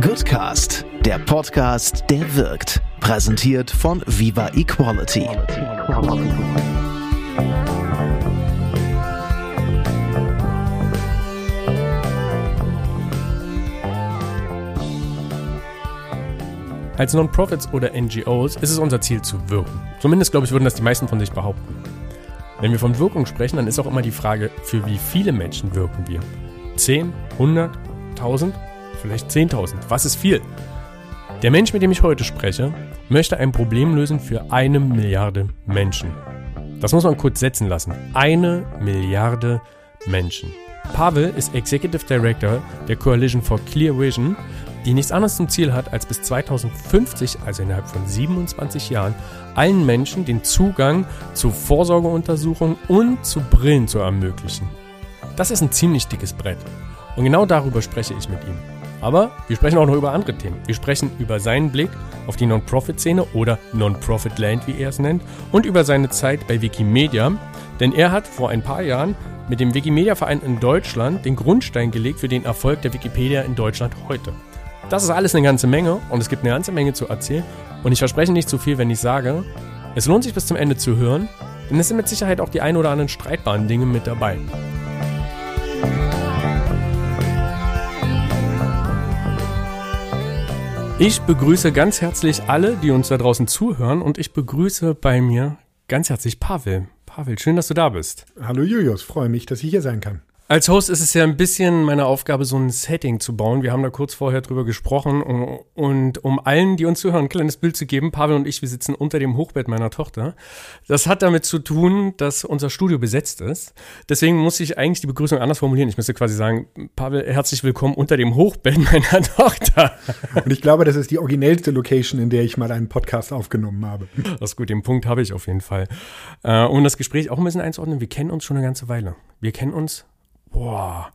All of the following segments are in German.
Goodcast, der Podcast, der wirkt. Präsentiert von Viva Equality. Als Non-Profits oder NGOs ist es unser Ziel zu wirken. Zumindest, glaube ich, würden das die meisten von sich behaupten. Wenn wir von Wirkung sprechen, dann ist auch immer die Frage, für wie viele Menschen wirken wir? 10, 100, 1000, vielleicht 10.000. Was ist viel? Der Mensch, mit dem ich heute spreche, möchte ein Problem lösen für eine Milliarde Menschen. Das muss man kurz setzen lassen. Eine Milliarde Menschen. Pavel ist Executive Director der Coalition for Clear Vision die nichts anderes zum Ziel hat, als bis 2050, also innerhalb von 27 Jahren, allen Menschen den Zugang zu Vorsorgeuntersuchungen und zu Brillen zu ermöglichen. Das ist ein ziemlich dickes Brett. Und genau darüber spreche ich mit ihm. Aber wir sprechen auch noch über andere Themen. Wir sprechen über seinen Blick auf die Non-Profit-Szene oder Non-Profit-Land, wie er es nennt, und über seine Zeit bei Wikimedia. Denn er hat vor ein paar Jahren mit dem Wikimedia-Verein in Deutschland den Grundstein gelegt für den Erfolg der Wikipedia in Deutschland heute. Das ist alles eine ganze Menge und es gibt eine ganze Menge zu erzählen. Und ich verspreche nicht zu viel, wenn ich sage, es lohnt sich bis zum Ende zu hören, denn es sind mit Sicherheit auch die ein oder anderen streitbaren Dinge mit dabei. Ich begrüße ganz herzlich alle, die uns da draußen zuhören und ich begrüße bei mir ganz herzlich Pavel. Pavel, schön, dass du da bist. Hallo Julius, freue mich, dass ich hier sein kann. Als Host ist es ja ein bisschen meine Aufgabe, so ein Setting zu bauen. Wir haben da kurz vorher drüber gesprochen. Und, und um allen, die uns zuhören, ein kleines Bild zu geben, Pavel und ich, wir sitzen unter dem Hochbett meiner Tochter. Das hat damit zu tun, dass unser Studio besetzt ist. Deswegen muss ich eigentlich die Begrüßung anders formulieren. Ich müsste quasi sagen, Pavel, herzlich willkommen unter dem Hochbett meiner Tochter. Und ich glaube, das ist die originellste Location, in der ich mal einen Podcast aufgenommen habe. Das ist gut, den Punkt habe ich auf jeden Fall. Äh, um das Gespräch auch ein bisschen einzuordnen, wir kennen uns schon eine ganze Weile. Wir kennen uns Boah.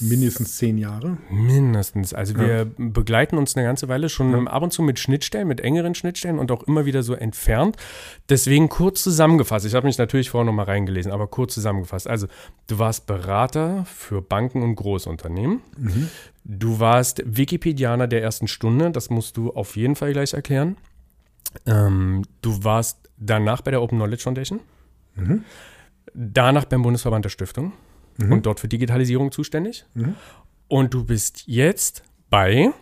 Mindestens zehn Jahre. Mindestens. Also wir ja. begleiten uns eine ganze Weile schon ja. ab und zu mit Schnittstellen, mit engeren Schnittstellen und auch immer wieder so entfernt. Deswegen kurz zusammengefasst. Ich habe mich natürlich vorher noch mal reingelesen, aber kurz zusammengefasst. Also du warst Berater für Banken und Großunternehmen. Mhm. Du warst Wikipedianer der ersten Stunde. Das musst du auf jeden Fall gleich erklären. Ähm, du warst danach bei der Open Knowledge Foundation. Mhm. Danach beim Bundesverband der Stiftung mhm. und dort für Digitalisierung zuständig. Mhm. Und du bist jetzt bei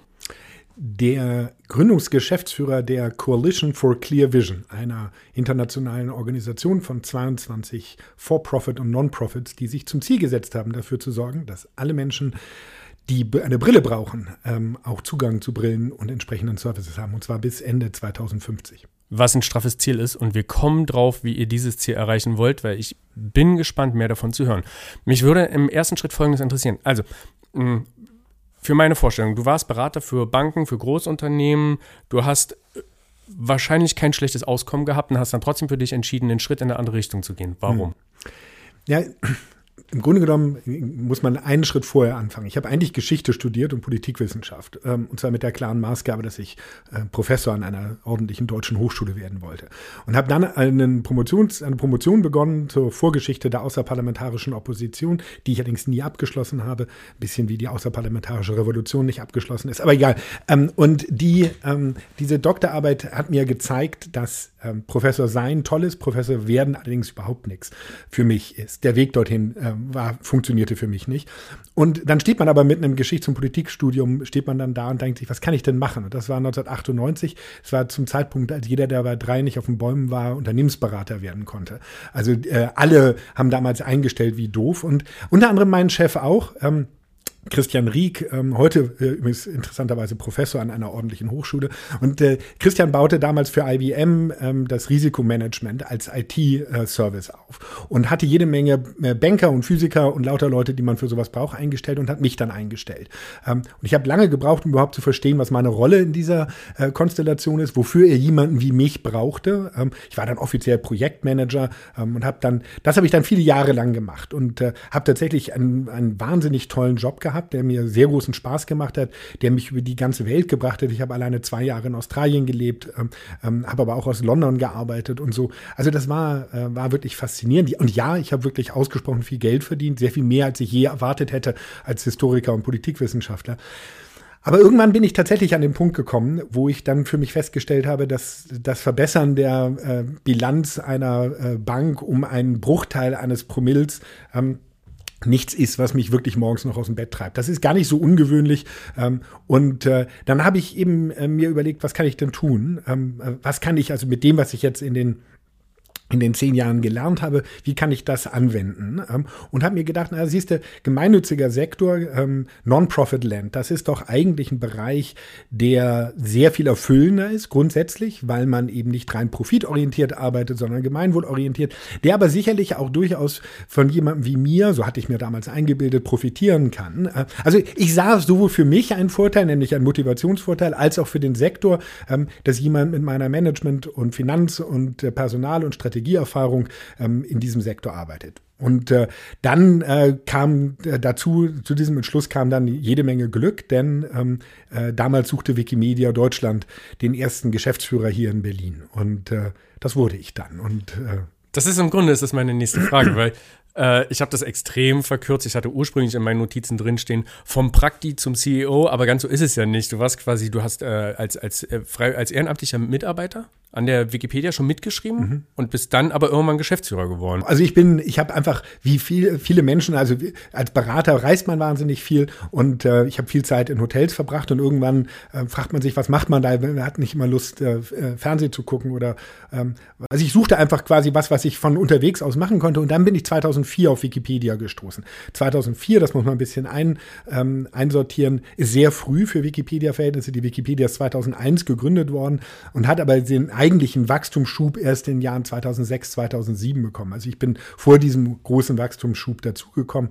der Gründungsgeschäftsführer der Coalition for Clear Vision, einer internationalen Organisation von 22 For-Profit und Non-Profits, die sich zum Ziel gesetzt haben, dafür zu sorgen, dass alle Menschen, die eine Brille brauchen, ähm, auch Zugang zu Brillen und entsprechenden Services haben, und zwar bis Ende 2050 was ein straffes Ziel ist und wir kommen drauf, wie ihr dieses Ziel erreichen wollt, weil ich bin gespannt, mehr davon zu hören. Mich würde im ersten Schritt Folgendes interessieren. Also, für meine Vorstellung, du warst Berater für Banken, für Großunternehmen, du hast äh, wahrscheinlich kein schlechtes Auskommen gehabt und hast dann trotzdem für dich entschieden, einen Schritt in eine andere Richtung zu gehen. Warum? Hm. Ja, im Grunde genommen muss man einen Schritt vorher anfangen. Ich habe eigentlich Geschichte studiert und Politikwissenschaft. Ähm, und zwar mit der klaren Maßgabe, dass ich äh, Professor an einer ordentlichen deutschen Hochschule werden wollte. Und habe dann einen Promotions, eine Promotion begonnen zur Vorgeschichte der außerparlamentarischen Opposition, die ich allerdings nie abgeschlossen habe. Ein bisschen wie die außerparlamentarische Revolution nicht abgeschlossen ist. Aber egal. Ähm, und die, ähm, diese Doktorarbeit hat mir gezeigt, dass Professor sein toll ist, Professor werden allerdings überhaupt nichts für mich ist. Der Weg dorthin war, funktionierte für mich nicht. Und dann steht man aber mit einem Geschichts- und Politikstudium, steht man dann da und denkt sich, was kann ich denn machen? Und das war 1998. Es war zum Zeitpunkt, als jeder, der bei drei nicht auf den Bäumen war, Unternehmensberater werden konnte. Also äh, alle haben damals eingestellt wie doof. Und unter anderem mein Chef auch. Ähm, Christian Rieck, ähm, heute äh, übrigens interessanterweise Professor an einer ordentlichen Hochschule. Und äh, Christian baute damals für IBM ähm, das Risikomanagement als IT-Service äh, auf und hatte jede Menge äh, Banker und Physiker und lauter Leute, die man für sowas braucht, eingestellt und hat mich dann eingestellt. Ähm, und ich habe lange gebraucht, um überhaupt zu verstehen, was meine Rolle in dieser äh, Konstellation ist, wofür er jemanden wie mich brauchte. Ähm, ich war dann offiziell Projektmanager ähm, und habe dann, das habe ich dann viele Jahre lang gemacht und äh, habe tatsächlich einen, einen wahnsinnig tollen Job gehabt gehabt, der mir sehr großen Spaß gemacht hat, der mich über die ganze Welt gebracht hat. Ich habe alleine zwei Jahre in Australien gelebt, ähm, ähm, habe aber auch aus London gearbeitet und so. Also das war, äh, war wirklich faszinierend. Und ja, ich habe wirklich ausgesprochen viel Geld verdient, sehr viel mehr, als ich je erwartet hätte als Historiker und Politikwissenschaftler. Aber irgendwann bin ich tatsächlich an den Punkt gekommen, wo ich dann für mich festgestellt habe, dass das Verbessern der äh, Bilanz einer äh, Bank um einen Bruchteil eines Promilles ähm, nichts ist, was mich wirklich morgens noch aus dem Bett treibt. Das ist gar nicht so ungewöhnlich. Ähm, und äh, dann habe ich eben äh, mir überlegt, was kann ich denn tun? Ähm, äh, was kann ich also mit dem, was ich jetzt in den in den zehn Jahren gelernt habe, wie kann ich das anwenden? Ähm, und habe mir gedacht, na, siehst du, gemeinnütziger Sektor, ähm, Non-Profit-Land, das ist doch eigentlich ein Bereich, der sehr viel erfüllender ist, grundsätzlich, weil man eben nicht rein profitorientiert arbeitet, sondern gemeinwohlorientiert, der aber sicherlich auch durchaus von jemandem wie mir, so hatte ich mir damals eingebildet, profitieren kann. Äh, also ich sah sowohl für mich einen Vorteil, nämlich einen Motivationsvorteil, als auch für den Sektor, ähm, dass jemand mit meiner Management- und Finanz- und äh, Personal- und Strategie Strategieerfahrung ähm, in diesem Sektor arbeitet. Und äh, dann äh, kam äh, dazu, zu diesem Entschluss kam dann jede Menge Glück, denn ähm, äh, damals suchte Wikimedia Deutschland den ersten Geschäftsführer hier in Berlin. Und äh, das wurde ich dann. Und das ist im Grunde ist das meine nächste Frage, weil ich habe das extrem verkürzt. Ich hatte ursprünglich in meinen Notizen drinstehen, vom Prakti zum CEO, aber ganz so ist es ja nicht. Du warst quasi, du hast als, als, frei, als ehrenamtlicher Mitarbeiter an der Wikipedia schon mitgeschrieben mhm. und bist dann aber irgendwann Geschäftsführer geworden. Also ich bin, ich habe einfach, wie viel, viele Menschen, also als Berater reist man wahnsinnig viel und äh, ich habe viel Zeit in Hotels verbracht und irgendwann äh, fragt man sich, was macht man da? Man hat nicht immer Lust, äh, äh, Fernsehen zu gucken oder ähm, also ich suchte einfach quasi was, was ich von unterwegs aus machen konnte und dann bin ich 2004 auf Wikipedia gestoßen. 2004, das muss man ein bisschen ein, ähm, einsortieren, ist sehr früh für Wikipedia-Verhältnisse. Die Wikipedia ist 2001 gegründet worden und hat aber den eigentlichen Wachstumsschub erst in den Jahren 2006, 2007 bekommen. Also ich bin vor diesem großen Wachstumsschub dazugekommen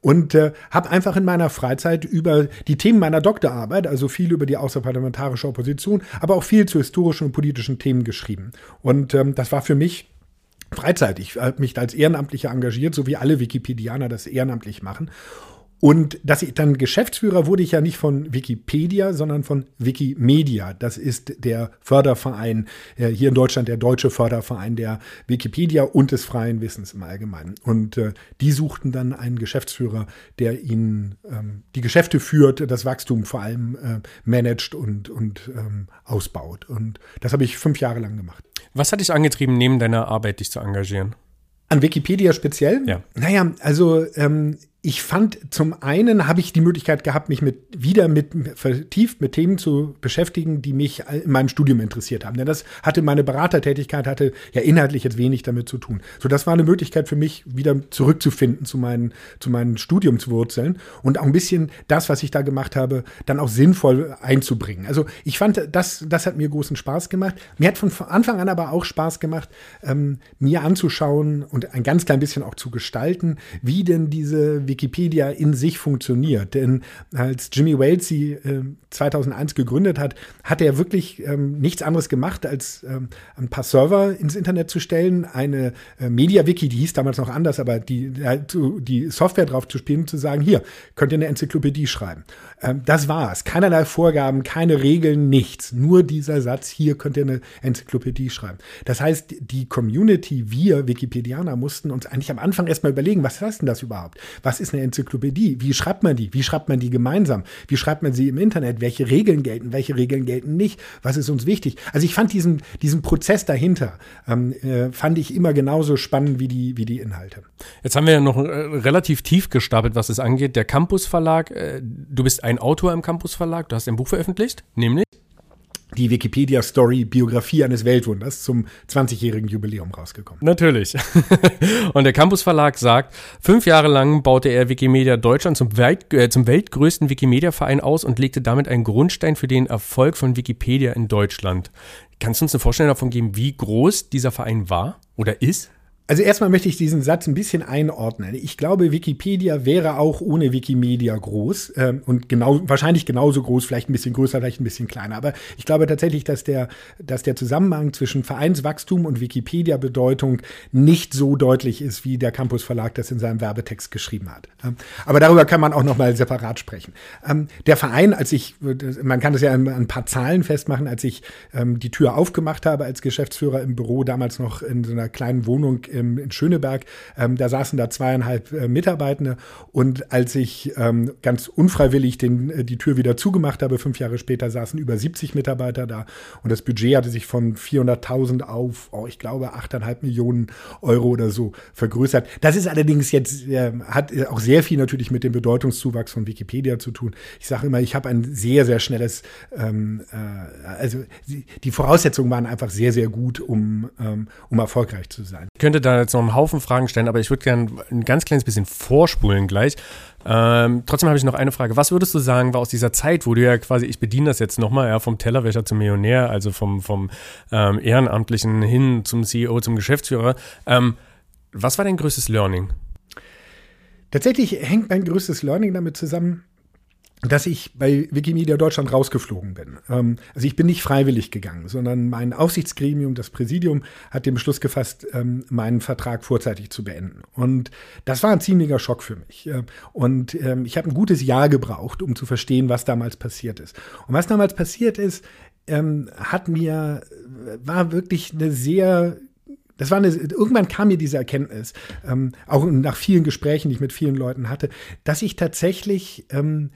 und äh, habe einfach in meiner Freizeit über die Themen meiner Doktorarbeit, also viel über die außerparlamentarische Opposition, aber auch viel zu historischen und politischen Themen geschrieben. Und ähm, das war für mich Freizeit. Ich habe mich als Ehrenamtlicher engagiert, so wie alle Wikipedianer das ehrenamtlich machen. Und dass ich dann Geschäftsführer wurde ich ja nicht von Wikipedia, sondern von Wikimedia. Das ist der Förderverein äh, hier in Deutschland, der deutsche Förderverein der Wikipedia und des freien Wissens im Allgemeinen. Und äh, die suchten dann einen Geschäftsführer, der ihnen ähm, die Geschäfte führt, das Wachstum vor allem äh, managt und, und ähm, ausbaut. Und das habe ich fünf Jahre lang gemacht. Was hat dich angetrieben, neben deiner Arbeit dich zu engagieren? An Wikipedia speziell? Ja. Naja, also ähm, ich fand, zum einen habe ich die Möglichkeit gehabt, mich mit, wieder mit, vertieft mit Themen zu beschäftigen, die mich in meinem Studium interessiert haben. Denn das hatte meine Beratertätigkeit, hatte ja inhaltlich jetzt wenig damit zu tun. So, das war eine Möglichkeit für mich, wieder zurückzufinden zu meinen, zu meinen Studiumswurzeln und auch ein bisschen das, was ich da gemacht habe, dann auch sinnvoll einzubringen. Also ich fand, das, das hat mir großen Spaß gemacht. Mir hat von Anfang an aber auch Spaß gemacht, ähm, mir anzuschauen und ein ganz klein bisschen auch zu gestalten, wie denn diese Wikipedia in sich funktioniert. Denn als Jimmy Wales sie äh, 2001 gegründet hat, hat er wirklich ähm, nichts anderes gemacht, als ähm, ein paar Server ins Internet zu stellen, eine äh, MediaWiki, die hieß damals noch anders, aber die, die Software drauf zu spielen zu sagen, hier, könnt ihr eine Enzyklopädie schreiben. Ähm, das war's. Keinerlei Vorgaben, keine Regeln, nichts. Nur dieser Satz, hier könnt ihr eine Enzyklopädie schreiben. Das heißt, die Community, wir Wikipedianer mussten uns eigentlich am Anfang erstmal überlegen, was heißt denn das überhaupt? Was ist eine Enzyklopädie? Wie schreibt man die? Wie schreibt man die gemeinsam? Wie schreibt man sie im Internet? Welche Regeln gelten? Welche Regeln gelten nicht? Was ist uns wichtig? Also ich fand diesen, diesen Prozess dahinter, ähm, äh, fand ich immer genauso spannend wie die, wie die Inhalte. Jetzt haben wir ja noch äh, relativ tief gestapelt, was es angeht. Der Campus Verlag, äh, du bist ein Autor im Campus Verlag, du hast ein Buch veröffentlicht, nämlich? die Wikipedia-Story Biografie eines Weltwunders zum 20-jährigen Jubiläum rausgekommen. Natürlich. Und der Campus Verlag sagt, fünf Jahre lang baute er Wikimedia Deutschland zum, Welt, äh, zum weltgrößten Wikimedia-Verein aus und legte damit einen Grundstein für den Erfolg von Wikipedia in Deutschland. Kannst du uns eine Vorstellung davon geben, wie groß dieser Verein war oder ist? Also erstmal möchte ich diesen Satz ein bisschen einordnen. Ich glaube, Wikipedia wäre auch ohne Wikimedia groß ähm, und genau, wahrscheinlich genauso groß, vielleicht ein bisschen größer, vielleicht ein bisschen kleiner. Aber ich glaube tatsächlich, dass der, dass der Zusammenhang zwischen Vereinswachstum und Wikipedia-Bedeutung nicht so deutlich ist, wie der Campus Verlag das in seinem Werbetext geschrieben hat. Ähm, aber darüber kann man auch nochmal separat sprechen. Ähm, der Verein, als ich, man kann das ja an, ein paar Zahlen festmachen, als ich ähm, die Tür aufgemacht habe als Geschäftsführer im Büro, damals noch in so einer kleinen Wohnung ähm, in Schöneberg. Ähm, da saßen da zweieinhalb äh, Mitarbeitende und als ich ähm, ganz unfreiwillig den, äh, die Tür wieder zugemacht habe, fünf Jahre später saßen über 70 Mitarbeiter da und das Budget hatte sich von 400.000 auf, oh, ich glaube, 8,5 Millionen Euro oder so vergrößert. Das ist allerdings jetzt, äh, hat auch sehr viel natürlich mit dem Bedeutungszuwachs von Wikipedia zu tun. Ich sage immer, ich habe ein sehr, sehr schnelles, ähm, äh, also die Voraussetzungen waren einfach sehr, sehr gut, um, ähm, um erfolgreich zu sein. Könnte da jetzt noch einen Haufen Fragen stellen, aber ich würde gerne ein ganz kleines bisschen vorspulen gleich. Ähm, trotzdem habe ich noch eine Frage. Was würdest du sagen, war aus dieser Zeit, wo du ja quasi, ich bediene das jetzt nochmal, ja, vom Tellerwäscher zum Millionär, also vom, vom ähm, Ehrenamtlichen hin zum CEO, zum Geschäftsführer, ähm, was war dein größtes Learning? Tatsächlich hängt mein größtes Learning damit zusammen, dass ich bei Wikimedia Deutschland rausgeflogen bin. Ähm, also ich bin nicht freiwillig gegangen, sondern mein Aufsichtsgremium, das Präsidium, hat den Beschluss gefasst, ähm, meinen Vertrag vorzeitig zu beenden. Und das war ein ziemlicher Schock für mich. Und ähm, ich habe ein gutes Jahr gebraucht, um zu verstehen, was damals passiert ist. Und was damals passiert ist, hat mir, war wirklich eine sehr das war eine, irgendwann kam mir diese Erkenntnis, ähm, auch nach vielen Gesprächen, die ich mit vielen Leuten hatte, dass ich tatsächlich ähm,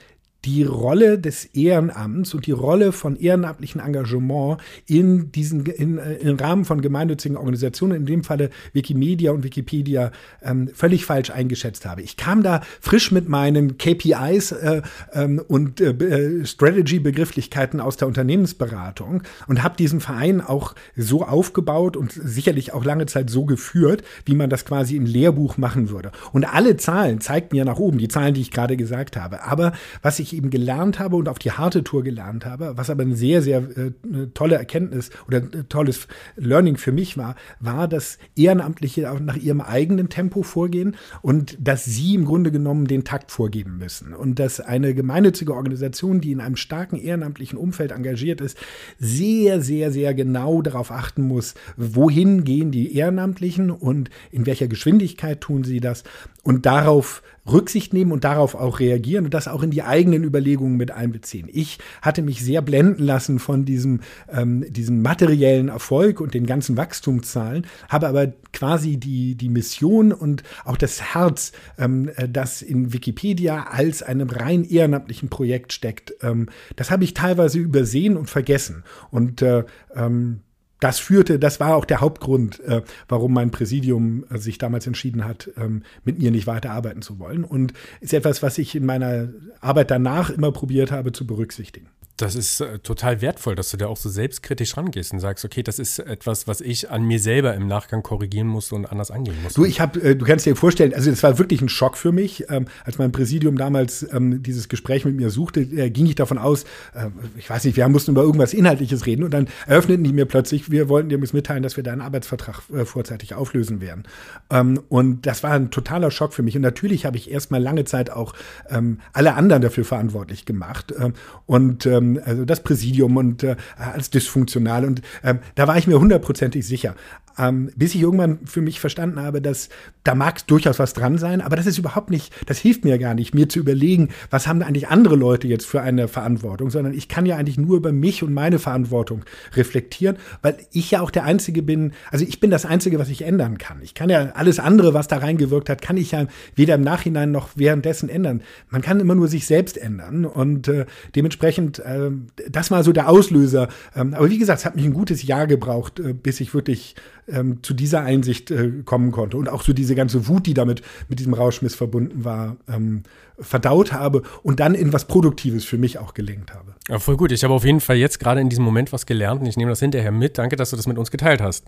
die Rolle des Ehrenamts und die Rolle von ehrenamtlichen Engagement in diesen in, äh, im Rahmen von gemeinnützigen Organisationen, in dem Falle Wikimedia und Wikipedia, ähm, völlig falsch eingeschätzt habe. Ich kam da frisch mit meinen KPIs äh, ähm, und äh, äh, Strategy-Begrifflichkeiten aus der Unternehmensberatung und habe diesen Verein auch so aufgebaut und sicherlich auch lange Zeit so geführt, wie man das quasi im Lehrbuch machen würde. Und alle Zahlen zeigten ja nach oben, die Zahlen, die ich gerade gesagt habe. Aber was ich eben gelernt habe und auf die harte Tour gelernt habe, was aber eine sehr, sehr äh, tolle Erkenntnis oder tolles Learning für mich war, war, dass Ehrenamtliche auch nach ihrem eigenen Tempo vorgehen und dass sie im Grunde genommen den Takt vorgeben müssen. Und dass eine gemeinnützige Organisation, die in einem starken ehrenamtlichen Umfeld engagiert ist, sehr, sehr, sehr genau darauf achten muss, wohin gehen die Ehrenamtlichen und in welcher Geschwindigkeit tun sie das und darauf Rücksicht nehmen und darauf auch reagieren und das auch in die eigenen Überlegungen mit einbeziehen. Ich hatte mich sehr blenden lassen von diesem, ähm, diesem materiellen Erfolg und den ganzen Wachstumszahlen, habe aber quasi die, die Mission und auch das Herz, ähm, äh, das in Wikipedia als einem rein ehrenamtlichen Projekt steckt, ähm, das habe ich teilweise übersehen und vergessen. Und äh, ähm, das führte, das war auch der Hauptgrund, äh, warum mein Präsidium äh, sich damals entschieden hat, ähm, mit mir nicht weiter arbeiten zu wollen. Und ist etwas, was ich in meiner Arbeit danach immer probiert habe zu berücksichtigen. Das ist äh, total wertvoll, dass du da auch so selbstkritisch rangehst und sagst, okay, das ist etwas, was ich an mir selber im Nachgang korrigieren muss und anders angehen muss. Du, ich habe, äh, du kannst dir vorstellen, also es war wirklich ein Schock für mich, ähm, als mein Präsidium damals ähm, dieses Gespräch mit mir suchte, äh, ging ich davon aus, äh, ich weiß nicht, wir mussten über irgendwas Inhaltliches reden und dann eröffneten die mir plötzlich, wir wollten dir mitteilen, dass wir deinen Arbeitsvertrag äh, vorzeitig auflösen werden. Ähm, und das war ein totaler Schock für mich. Und natürlich habe ich erstmal lange Zeit auch ähm, alle anderen dafür verantwortlich gemacht. Ähm, und ähm, also das Präsidium und äh, als dysfunktional. Und ähm, da war ich mir hundertprozentig sicher. Ähm, bis ich irgendwann für mich verstanden habe, dass da mag durchaus was dran sein, aber das ist überhaupt nicht, das hilft mir gar nicht, mir zu überlegen, was haben eigentlich andere Leute jetzt für eine Verantwortung, sondern ich kann ja eigentlich nur über mich und meine Verantwortung reflektieren, weil ich ja auch der Einzige bin, also ich bin das Einzige, was ich ändern kann. Ich kann ja alles andere, was da reingewirkt hat, kann ich ja weder im Nachhinein noch währenddessen ändern. Man kann immer nur sich selbst ändern und äh, dementsprechend, äh, das war so der Auslöser. Ähm, aber wie gesagt, es hat mich ein gutes Jahr gebraucht, äh, bis ich wirklich ähm, zu dieser Einsicht äh, kommen konnte und auch so diese ganze Wut, die damit mit diesem Rauschmiss verbunden war, ähm, verdaut habe und dann in was Produktives für mich auch gelenkt habe. Ja, voll gut. Ich habe auf jeden Fall jetzt gerade in diesem Moment was gelernt und ich nehme das hinterher mit. Danke, dass du das mit uns geteilt hast.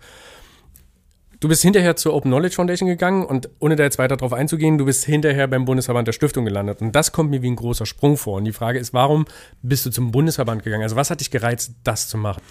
Du bist hinterher zur Open Knowledge Foundation gegangen und ohne da jetzt weiter drauf einzugehen, du bist hinterher beim Bundesverband der Stiftung gelandet. Und das kommt mir wie ein großer Sprung vor. Und die Frage ist, warum bist du zum Bundesverband gegangen? Also was hat dich gereizt, das zu machen?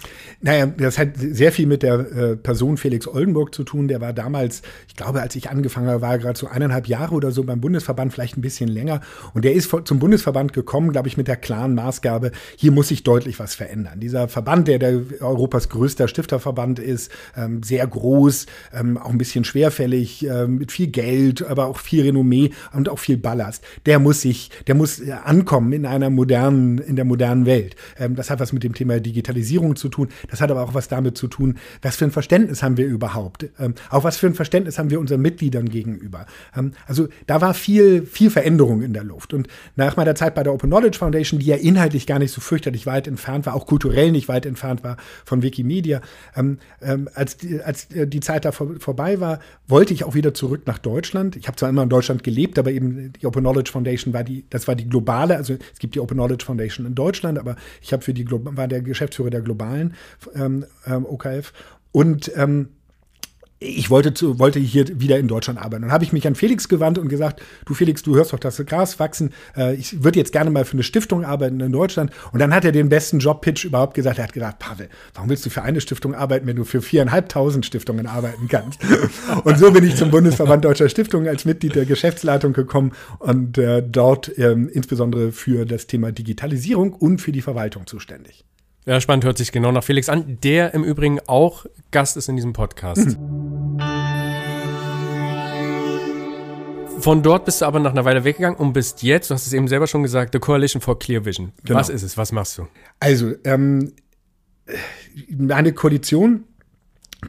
Naja, das hat sehr viel mit der äh, Person Felix Oldenburg zu tun. Der war damals, ich glaube, als ich angefangen habe, war er gerade so eineinhalb Jahre oder so beim Bundesverband, vielleicht ein bisschen länger. Und der ist zum Bundesverband gekommen, glaube ich, mit der klaren Maßgabe, hier muss sich deutlich was verändern. Dieser Verband, der, der Europas größter Stifterverband ist, ähm, sehr groß, ähm, auch ein bisschen schwerfällig, äh, mit viel Geld, aber auch viel Renommee und auch viel Ballast. Der muss sich, der muss äh, ankommen in einer modernen, in der modernen Welt. Ähm, das hat was mit dem Thema Digitalisierung zu tun. Das hat aber auch was damit zu tun, was für ein Verständnis haben wir überhaupt? Ähm, auch was für ein Verständnis haben wir unseren Mitgliedern gegenüber? Ähm, also da war viel, viel Veränderung in der Luft. Und nach meiner Zeit bei der Open Knowledge Foundation, die ja inhaltlich gar nicht so fürchterlich weit entfernt war, auch kulturell nicht weit entfernt war von Wikimedia, ähm, ähm, als, die, als die Zeit da vor, vorbei war, wollte ich auch wieder zurück nach Deutschland. Ich habe zwar immer in Deutschland gelebt, aber eben die Open Knowledge Foundation war die, das war die globale, also es gibt die Open Knowledge Foundation in Deutschland, aber ich habe für die war der Geschäftsführer der globalen ähm, ähm OKF und ähm, ich wollte, zu, wollte hier wieder in Deutschland arbeiten. Dann habe ich mich an Felix gewandt und gesagt, du Felix, du hörst doch das Gras wachsen. Äh, ich würde jetzt gerne mal für eine Stiftung arbeiten in Deutschland. Und dann hat er den besten Jobpitch überhaupt gesagt. Er hat gesagt, Pavel, warum willst du für eine Stiftung arbeiten, wenn du für viereinhalbtausend Stiftungen arbeiten kannst? und so bin ich zum Bundesverband Deutscher Stiftungen als Mitglied der Geschäftsleitung gekommen und äh, dort ähm, insbesondere für das Thema Digitalisierung und für die Verwaltung zuständig. Ja, spannend, hört sich genau nach Felix an, der im Übrigen auch Gast ist in diesem Podcast. Mhm. Von dort bist du aber nach einer Weile weggegangen und bist jetzt, du hast es eben selber schon gesagt, The Coalition for Clear Vision. Genau. Was ist es? Was machst du? Also, ähm, eine Koalition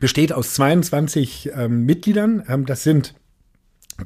besteht aus 22 ähm, Mitgliedern. Ähm, das sind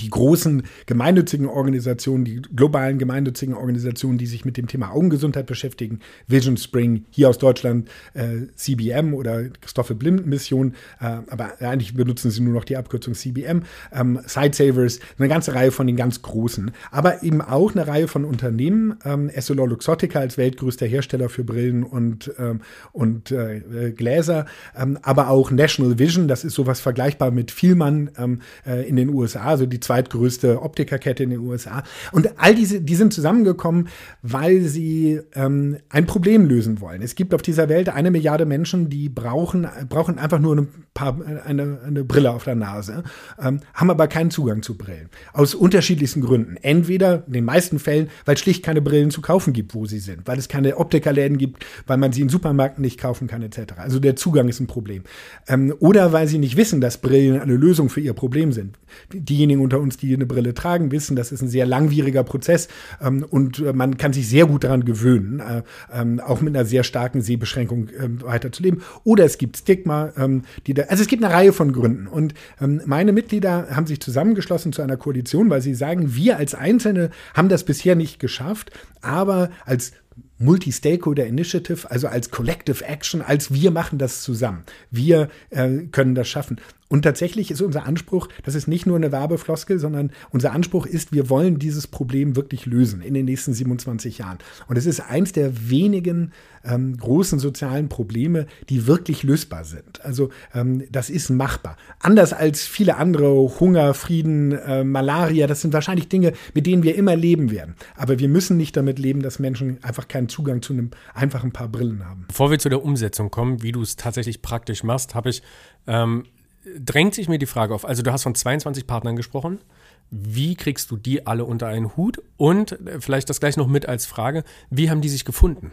die großen gemeinnützigen Organisationen, die globalen gemeinnützigen Organisationen, die sich mit dem Thema Augengesundheit beschäftigen, Vision Spring, hier aus Deutschland äh, CBM oder Christophe Blind Mission, äh, aber eigentlich benutzen sie nur noch die Abkürzung CBM, ähm, Sightsavers, eine ganze Reihe von den ganz großen, aber eben auch eine Reihe von Unternehmen, ähm, Essilor Luxottica als weltgrößter Hersteller für Brillen und, ähm, und äh, Gläser, ähm, aber auch National Vision, das ist sowas vergleichbar mit Vielmann ähm, äh, in den USA, also die zweitgrößte Optikerkette in den USA. Und all diese, die sind zusammengekommen, weil sie ähm, ein Problem lösen wollen. Es gibt auf dieser Welt eine Milliarde Menschen, die brauchen, brauchen einfach nur ein paar, eine, eine Brille auf der Nase, ähm, haben aber keinen Zugang zu Brillen. Aus unterschiedlichsten Gründen. Entweder in den meisten Fällen, weil es schlicht keine Brillen zu kaufen gibt, wo sie sind, weil es keine Optikerläden gibt, weil man sie in Supermärkten nicht kaufen kann, etc. Also der Zugang ist ein Problem. Ähm, oder weil sie nicht wissen, dass Brillen eine Lösung für ihr Problem sind. Diejenigen unter uns, die eine Brille tragen, wissen, das ist ein sehr langwieriger Prozess ähm, und äh, man kann sich sehr gut daran gewöhnen, äh, ähm, auch mit einer sehr starken Sehbeschränkung äh, weiterzuleben. Oder es gibt Stigma, ähm, die da, also es gibt eine Reihe von Gründen. Und ähm, meine Mitglieder haben sich zusammengeschlossen zu einer Koalition, weil sie sagen, wir als Einzelne haben das bisher nicht geschafft, aber als Multi-Stakeholder Initiative, also als Collective Action, als wir machen das zusammen. Wir äh, können das schaffen. Und tatsächlich ist unser Anspruch, das ist nicht nur eine Werbefloskel, sondern unser Anspruch ist, wir wollen dieses Problem wirklich lösen in den nächsten 27 Jahren. Und es ist eins der wenigen ähm, großen sozialen Probleme, die wirklich lösbar sind. Also ähm, das ist machbar. Anders als viele andere Hunger, Frieden, äh, Malaria, das sind wahrscheinlich Dinge, mit denen wir immer leben werden. Aber wir müssen nicht damit leben, dass Menschen einfach keinen Zugang zu einem einfachen Paar Brillen haben. Bevor wir zu der Umsetzung kommen, wie du es tatsächlich praktisch machst, habe ich ähm, drängt sich mir die Frage auf. Also du hast von 22 Partnern gesprochen. Wie kriegst du die alle unter einen Hut? Und äh, vielleicht das gleich noch mit als Frage, wie haben die sich gefunden?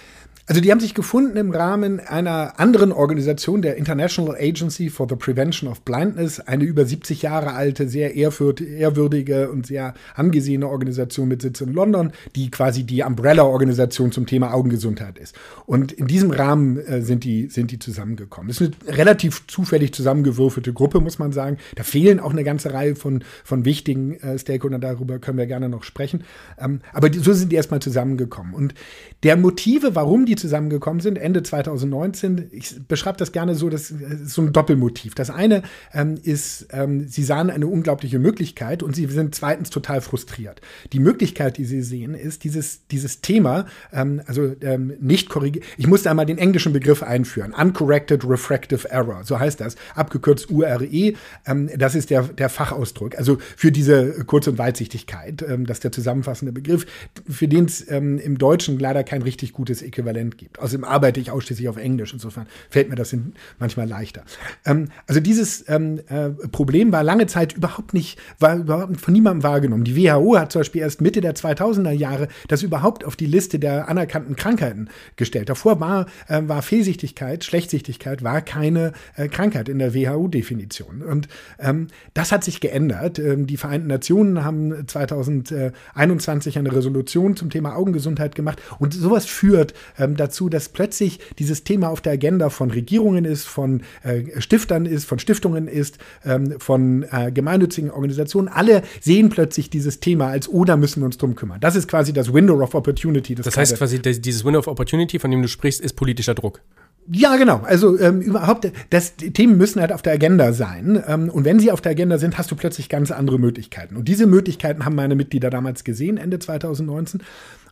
Also die haben sich gefunden im Rahmen einer anderen Organisation, der International Agency for the Prevention of Blindness, eine über 70 Jahre alte, sehr ehrwürdige und sehr angesehene Organisation mit Sitz in London, die quasi die Umbrella-Organisation zum Thema Augengesundheit ist. Und in diesem Rahmen äh, sind, die, sind die zusammengekommen. Es ist eine relativ zufällig zusammengewürfelte Gruppe, muss man sagen. Da fehlen auch eine ganze Reihe von, von wichtigen äh, Stakeholdern, darüber können wir gerne noch sprechen. Ähm, aber die, so sind die erstmal zusammengekommen. Und der Motive, warum die zusammengekommen sind, Ende 2019. Ich beschreibe das gerne so, das ist so ein Doppelmotiv. Das eine ähm, ist, ähm, sie sahen eine unglaubliche Möglichkeit und sie sind zweitens total frustriert. Die Möglichkeit, die sie sehen, ist dieses, dieses Thema, ähm, also ähm, nicht korrigiert. Ich musste einmal den englischen Begriff einführen. Uncorrected Refractive Error, so heißt das, abgekürzt URE. Ähm, das ist der, der Fachausdruck. Also für diese Kurz- und Weitsichtigkeit, ähm, das ist der zusammenfassende Begriff, für den es im Deutschen leider kein richtig gutes Äquivalent Akzent gibt. Außerdem arbeite ich ausschließlich auf Englisch, insofern fällt mir das manchmal leichter. Ähm, also dieses ähm, äh, Problem war lange Zeit überhaupt nicht, war überhaupt von niemandem wahrgenommen. Die WHO hat zum Beispiel erst Mitte der 2000er Jahre das überhaupt auf die Liste der anerkannten Krankheiten gestellt. Davor war, äh, war Fehlsichtigkeit, Schlechtsichtigkeit, war keine äh, Krankheit in der WHO-Definition. Und ähm, das hat sich geändert. Ähm, die Vereinten Nationen haben 2021 eine Resolution zum Thema Augengesundheit gemacht. Und sowas führt ähm, dazu, dass plötzlich dieses Thema auf der Agenda von Regierungen ist, von äh, Stiftern ist, von Stiftungen ist, ähm, von äh, gemeinnützigen Organisationen. Alle sehen plötzlich dieses Thema als, oh, da müssen wir uns drum kümmern. Das ist quasi das Window of Opportunity. Das, das heißt quasi, dieses Window of Opportunity, von dem du sprichst, ist politischer Druck. Ja, genau. Also ähm, überhaupt, das, die Themen müssen halt auf der Agenda sein. Ähm, und wenn sie auf der Agenda sind, hast du plötzlich ganz andere Möglichkeiten. Und diese Möglichkeiten haben meine Mitglieder damals gesehen, Ende 2019.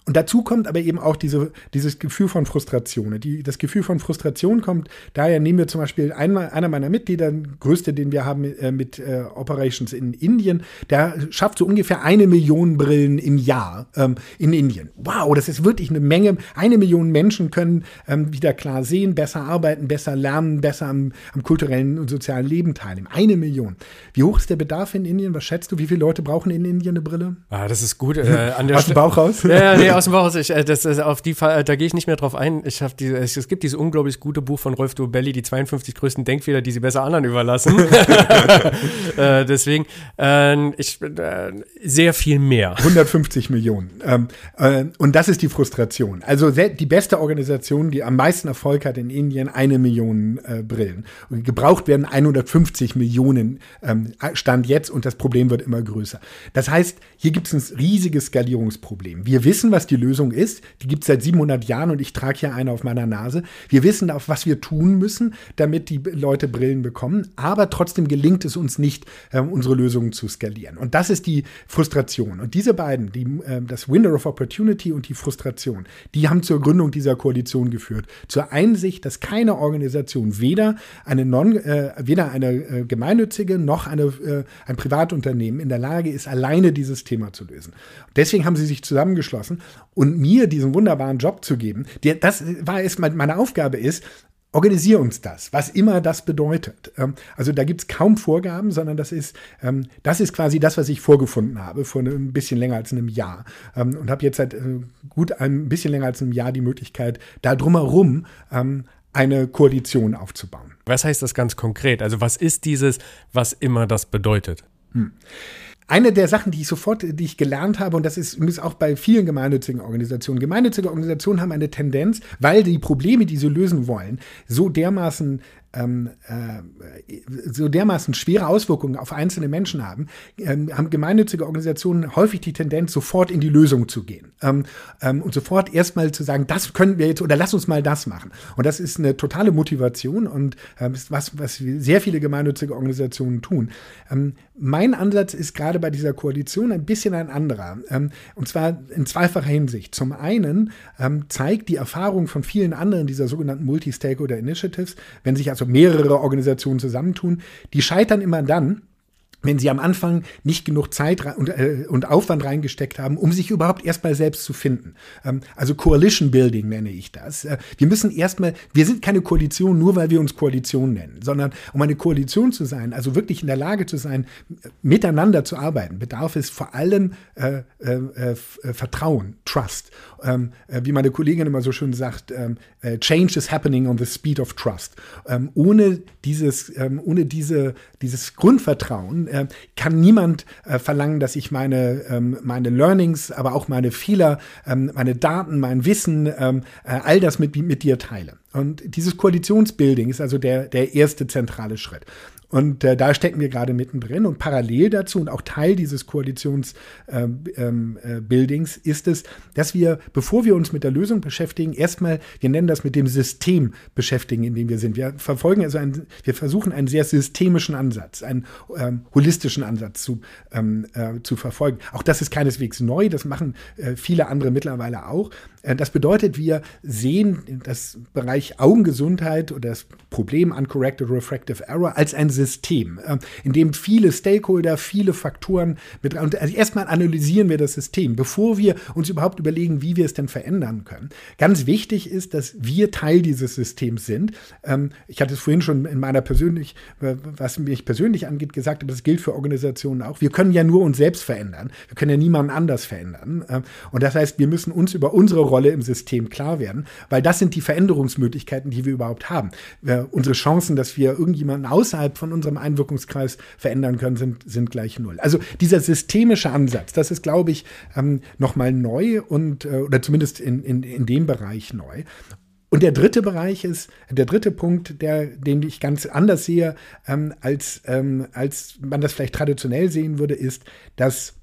Und dazu kommt aber eben auch diese, dieses Gefühl von Frustration. Die, das Gefühl von Frustration kommt, daher nehmen wir zum Beispiel einmal, einer meiner Mitglieder, größte, den wir haben äh, mit äh, Operations in Indien, der schafft so ungefähr eine Million Brillen im Jahr ähm, in Indien. Wow, das ist wirklich eine Menge. Eine Million Menschen können ähm, wieder klar sehen, besser arbeiten, besser lernen, besser am, am kulturellen und sozialen Leben teilnehmen. Eine Million. Wie hoch ist der Bedarf in Indien? Was schätzt du? Wie viele Leute brauchen in Indien eine Brille? Ah, das ist gut. Äh, Aus dem Bauch raus? Ja, nee, aus dem Bauch. Ich, äh, das, das, auf die Fall, da gehe ich nicht mehr drauf ein. Ich habe diese, es, es, gibt dieses unglaublich gute Buch von Rolf Dobelli, die 52 größten Denkfehler, die sie besser anderen überlassen. äh, deswegen, äh, ich äh, sehr viel mehr. 150 Millionen. Ähm, äh, und das ist die Frustration. Also die beste Organisation, die am meisten Erfolg hat in Indien, eine Million äh, Brillen. Und gebraucht werden 150 Millionen ähm, Stand jetzt und das Problem wird immer größer. Das heißt, hier gibt es ein riesiges Skalierungsproblem. Wir wissen, was die Lösung ist. Die gibt es seit 700 Jahren und ich trage hier eine auf meiner Nase. Wir wissen, auf was wir tun müssen, damit die Leute Brillen bekommen. Aber trotzdem gelingt es uns nicht, äh, unsere Lösungen zu skalieren. Und das ist die Frustration. Und diese beiden, die, äh, das Window of Opportunity und die Frustration, die haben zur Gründung dieser Koalition geführt. Zur Einsicht, dass keine Organisation, weder eine, non, äh, weder eine äh, gemeinnützige noch eine, äh, ein Privatunternehmen in der Lage ist, alleine dieses Thema zu lösen. Deswegen haben sie sich zusammengeschlossen und mir diesen wunderbaren Job zu geben. Das war es, meine Aufgabe ist, organisiere uns das, was immer das bedeutet. Ähm, also da gibt es kaum Vorgaben, sondern das ist, ähm, das ist quasi das, was ich vorgefunden habe vor ein bisschen länger als einem Jahr. Ähm, und habe jetzt seit äh, gut ein bisschen länger als einem Jahr die Möglichkeit, da drumherum eine Koalition aufzubauen. Was heißt das ganz konkret? Also was ist dieses, was immer das bedeutet? Hm. Eine der Sachen, die ich sofort, die ich gelernt habe, und das ist übrigens auch bei vielen gemeinnützigen Organisationen. Gemeinnützige Organisationen haben eine Tendenz, weil die Probleme, die sie lösen wollen, so dermaßen ähm, äh, so dermaßen schwere Auswirkungen auf einzelne Menschen haben, ähm, haben gemeinnützige Organisationen häufig die Tendenz, sofort in die Lösung zu gehen ähm, ähm und sofort erstmal zu sagen, das können wir jetzt oder lass uns mal das machen. Und das ist eine totale Motivation und ähm, ist was, was sehr viele gemeinnützige Organisationen tun. Ähm, mein Ansatz ist gerade bei dieser Koalition ein bisschen ein anderer. und zwar in zweifacher Hinsicht. Zum einen zeigt die Erfahrung von vielen anderen dieser sogenannten Multi-Stakeholder Initiatives, wenn sich also mehrere Organisationen zusammentun, die scheitern immer dann, wenn sie am Anfang nicht genug Zeit und, äh, und Aufwand reingesteckt haben, um sich überhaupt erstmal selbst zu finden. Ähm, also Coalition Building nenne ich das. Äh, wir müssen erstmal, wir sind keine Koalition nur, weil wir uns Koalition nennen, sondern um eine Koalition zu sein, also wirklich in der Lage zu sein, miteinander zu arbeiten, bedarf es vor allem äh, äh, äh Vertrauen, Trust. Ähm, äh, wie meine Kollegin immer so schön sagt, ähm, Change is happening on the speed of trust. Ähm, ohne dieses, ähm, ohne diese, dieses Grundvertrauen äh, kann niemand äh, verlangen, dass ich meine, ähm, meine Learnings, aber auch meine Fehler, ähm, meine Daten, mein Wissen, äh, all das mit, mit dir teile. Und dieses Koalitionsbuilding ist also der, der erste zentrale Schritt. Und äh, da stecken wir gerade mittendrin. Und parallel dazu und auch Teil dieses Koalitionsbuildings äh, ähm, äh, ist es, dass wir, bevor wir uns mit der Lösung beschäftigen, erstmal, wir nennen das mit dem System beschäftigen, in dem wir sind. Wir verfolgen also einen, wir versuchen einen sehr systemischen Ansatz, einen ähm, holistischen Ansatz zu, ähm, äh, zu verfolgen. Auch das ist keineswegs neu, das machen äh, viele andere mittlerweile auch. Äh, das bedeutet, wir sehen das Bereich Augengesundheit oder das Problem Uncorrected Refractive Error als ein System, äh, in dem viele Stakeholder, viele Faktoren mit und also erstmal analysieren wir das System, bevor wir uns überhaupt überlegen, wie wir es denn verändern können. Ganz wichtig ist, dass wir Teil dieses Systems sind. Ähm, ich hatte es vorhin schon in meiner persönlich, was mich persönlich angeht, gesagt, aber das gilt für Organisationen auch. Wir können ja nur uns selbst verändern. Wir können ja niemanden anders verändern. Ähm, und das heißt, wir müssen uns über unsere Rolle im System klar werden, weil das sind die Veränderungsmöglichkeiten, die wir überhaupt haben. Unsere Chancen, dass wir irgendjemanden außerhalb von unserem Einwirkungskreis verändern können, sind, sind gleich null. Also dieser systemische Ansatz, das ist, glaube ich, ähm, nochmal neu und äh, oder zumindest in, in, in dem Bereich neu. Und der dritte Bereich ist, der dritte Punkt, der, den ich ganz anders sehe, ähm, als, ähm, als man das vielleicht traditionell sehen würde, ist, dass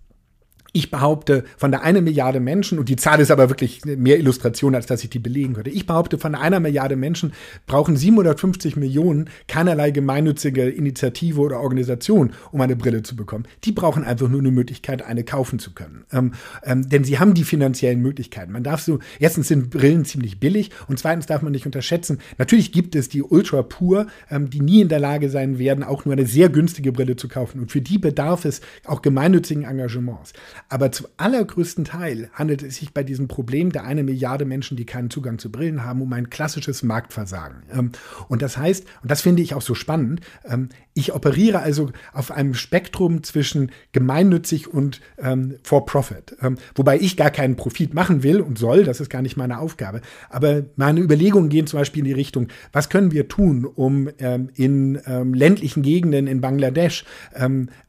ich behaupte, von der eine Milliarde Menschen, und die Zahl ist aber wirklich mehr Illustration, als dass ich die belegen könnte. Ich behaupte, von einer Milliarde Menschen brauchen 750 Millionen keinerlei gemeinnützige Initiative oder Organisation, um eine Brille zu bekommen. Die brauchen einfach nur eine Möglichkeit, eine kaufen zu können. Ähm, ähm, denn sie haben die finanziellen Möglichkeiten. Man darf so, erstens sind Brillen ziemlich billig und zweitens darf man nicht unterschätzen, natürlich gibt es die Ultra Pur, ähm, die nie in der Lage sein werden, auch nur eine sehr günstige Brille zu kaufen. Und für die bedarf es auch gemeinnützigen Engagements. Aber zum allergrößten Teil handelt es sich bei diesem Problem der eine Milliarde Menschen, die keinen Zugang zu Brillen haben, um ein klassisches Marktversagen. Ähm, und das heißt, und das finde ich auch so spannend, ähm, ich operiere also auf einem Spektrum zwischen gemeinnützig und ähm, for profit. wobei ich gar keinen Profit machen will und soll, das ist gar nicht meine Aufgabe. Aber meine Überlegungen gehen zum Beispiel in die Richtung, was können wir tun, um in ländlichen Gegenden in Bangladesch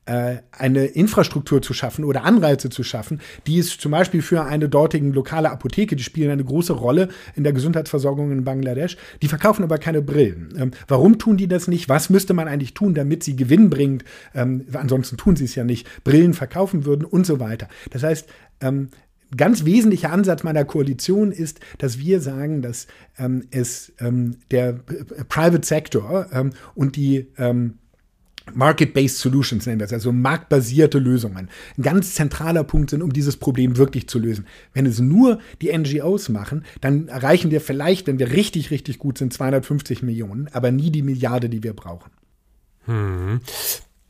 eine Infrastruktur zu schaffen oder Anreize zu schaffen, die es zum Beispiel für eine dortigen lokale Apotheke, die spielen eine große Rolle in der Gesundheitsversorgung in Bangladesch, die verkaufen aber keine Brillen. Ähm, warum tun die das nicht? Was müsste man eigentlich tun, damit sie gewinnbringend, ähm, ansonsten tun sie es ja nicht, Brillen verkaufen würden und so weiter. Das heißt, ähm, ganz wesentlicher Ansatz meiner Koalition ist, dass wir sagen, dass ähm, es ähm, der Private Sector ähm, und die Market-Based Solutions nennen wir es, also marktbasierte Lösungen, ein ganz zentraler Punkt sind, um dieses Problem wirklich zu lösen. Wenn es nur die NGOs machen, dann erreichen wir vielleicht, wenn wir richtig, richtig gut sind, 250 Millionen, aber nie die Milliarde, die wir brauchen. Hm.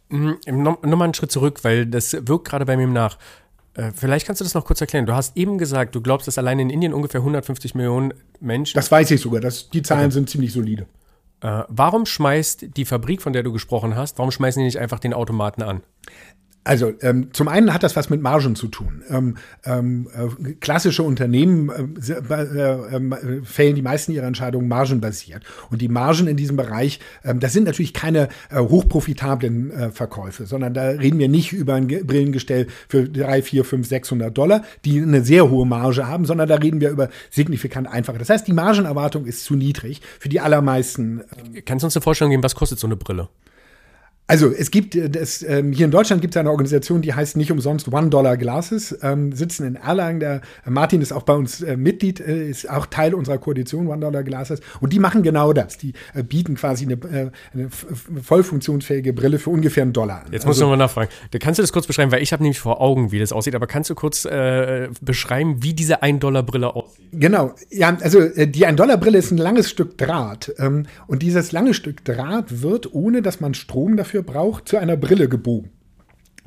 Nochmal einen Schritt zurück, weil das wirkt gerade bei mir nach. Äh, vielleicht kannst du das noch kurz erklären. Du hast eben gesagt, du glaubst, dass allein in Indien ungefähr 150 Millionen Menschen. Das weiß ich sogar. Das, die Zahlen okay. sind ziemlich solide. Äh, warum schmeißt die Fabrik, von der du gesprochen hast, warum schmeißen die nicht einfach den Automaten an? Also ähm, zum einen hat das was mit Margen zu tun. Ähm, ähm, äh, klassische Unternehmen äh, äh, ähm, fällen die meisten ihrer Entscheidungen margenbasiert. Und die Margen in diesem Bereich, ähm, das sind natürlich keine äh, hochprofitablen äh, Verkäufe, sondern da reden wir nicht über ein Brillengestell für 3, 4, 5, 600 Dollar, die eine sehr hohe Marge haben, sondern da reden wir über signifikant einfache. Das heißt, die Margenerwartung ist zu niedrig für die allermeisten. Kannst du uns eine Vorstellung geben, was kostet so eine Brille? Also es gibt äh, das, ähm, hier in Deutschland gibt es eine Organisation, die heißt nicht umsonst One Dollar Glasses, ähm, sitzen in Erlangen. Der Martin ist auch bei uns äh, Mitglied, äh, ist auch Teil unserer Koalition One Dollar Glasses und die machen genau das. Die äh, bieten quasi eine, äh, eine voll funktionsfähige Brille für ungefähr einen Dollar an. Jetzt muss also, ich nochmal nachfragen. Da kannst du das kurz beschreiben, weil ich habe nämlich vor Augen, wie das aussieht, aber kannst du kurz äh, beschreiben, wie diese 1 Dollar Brille aussieht? Genau, ja, also die 1 Dollar Brille ist ein langes Stück Draht ähm, und dieses lange Stück Draht wird, ohne dass man Strom dafür braucht, zu einer Brille gebogen.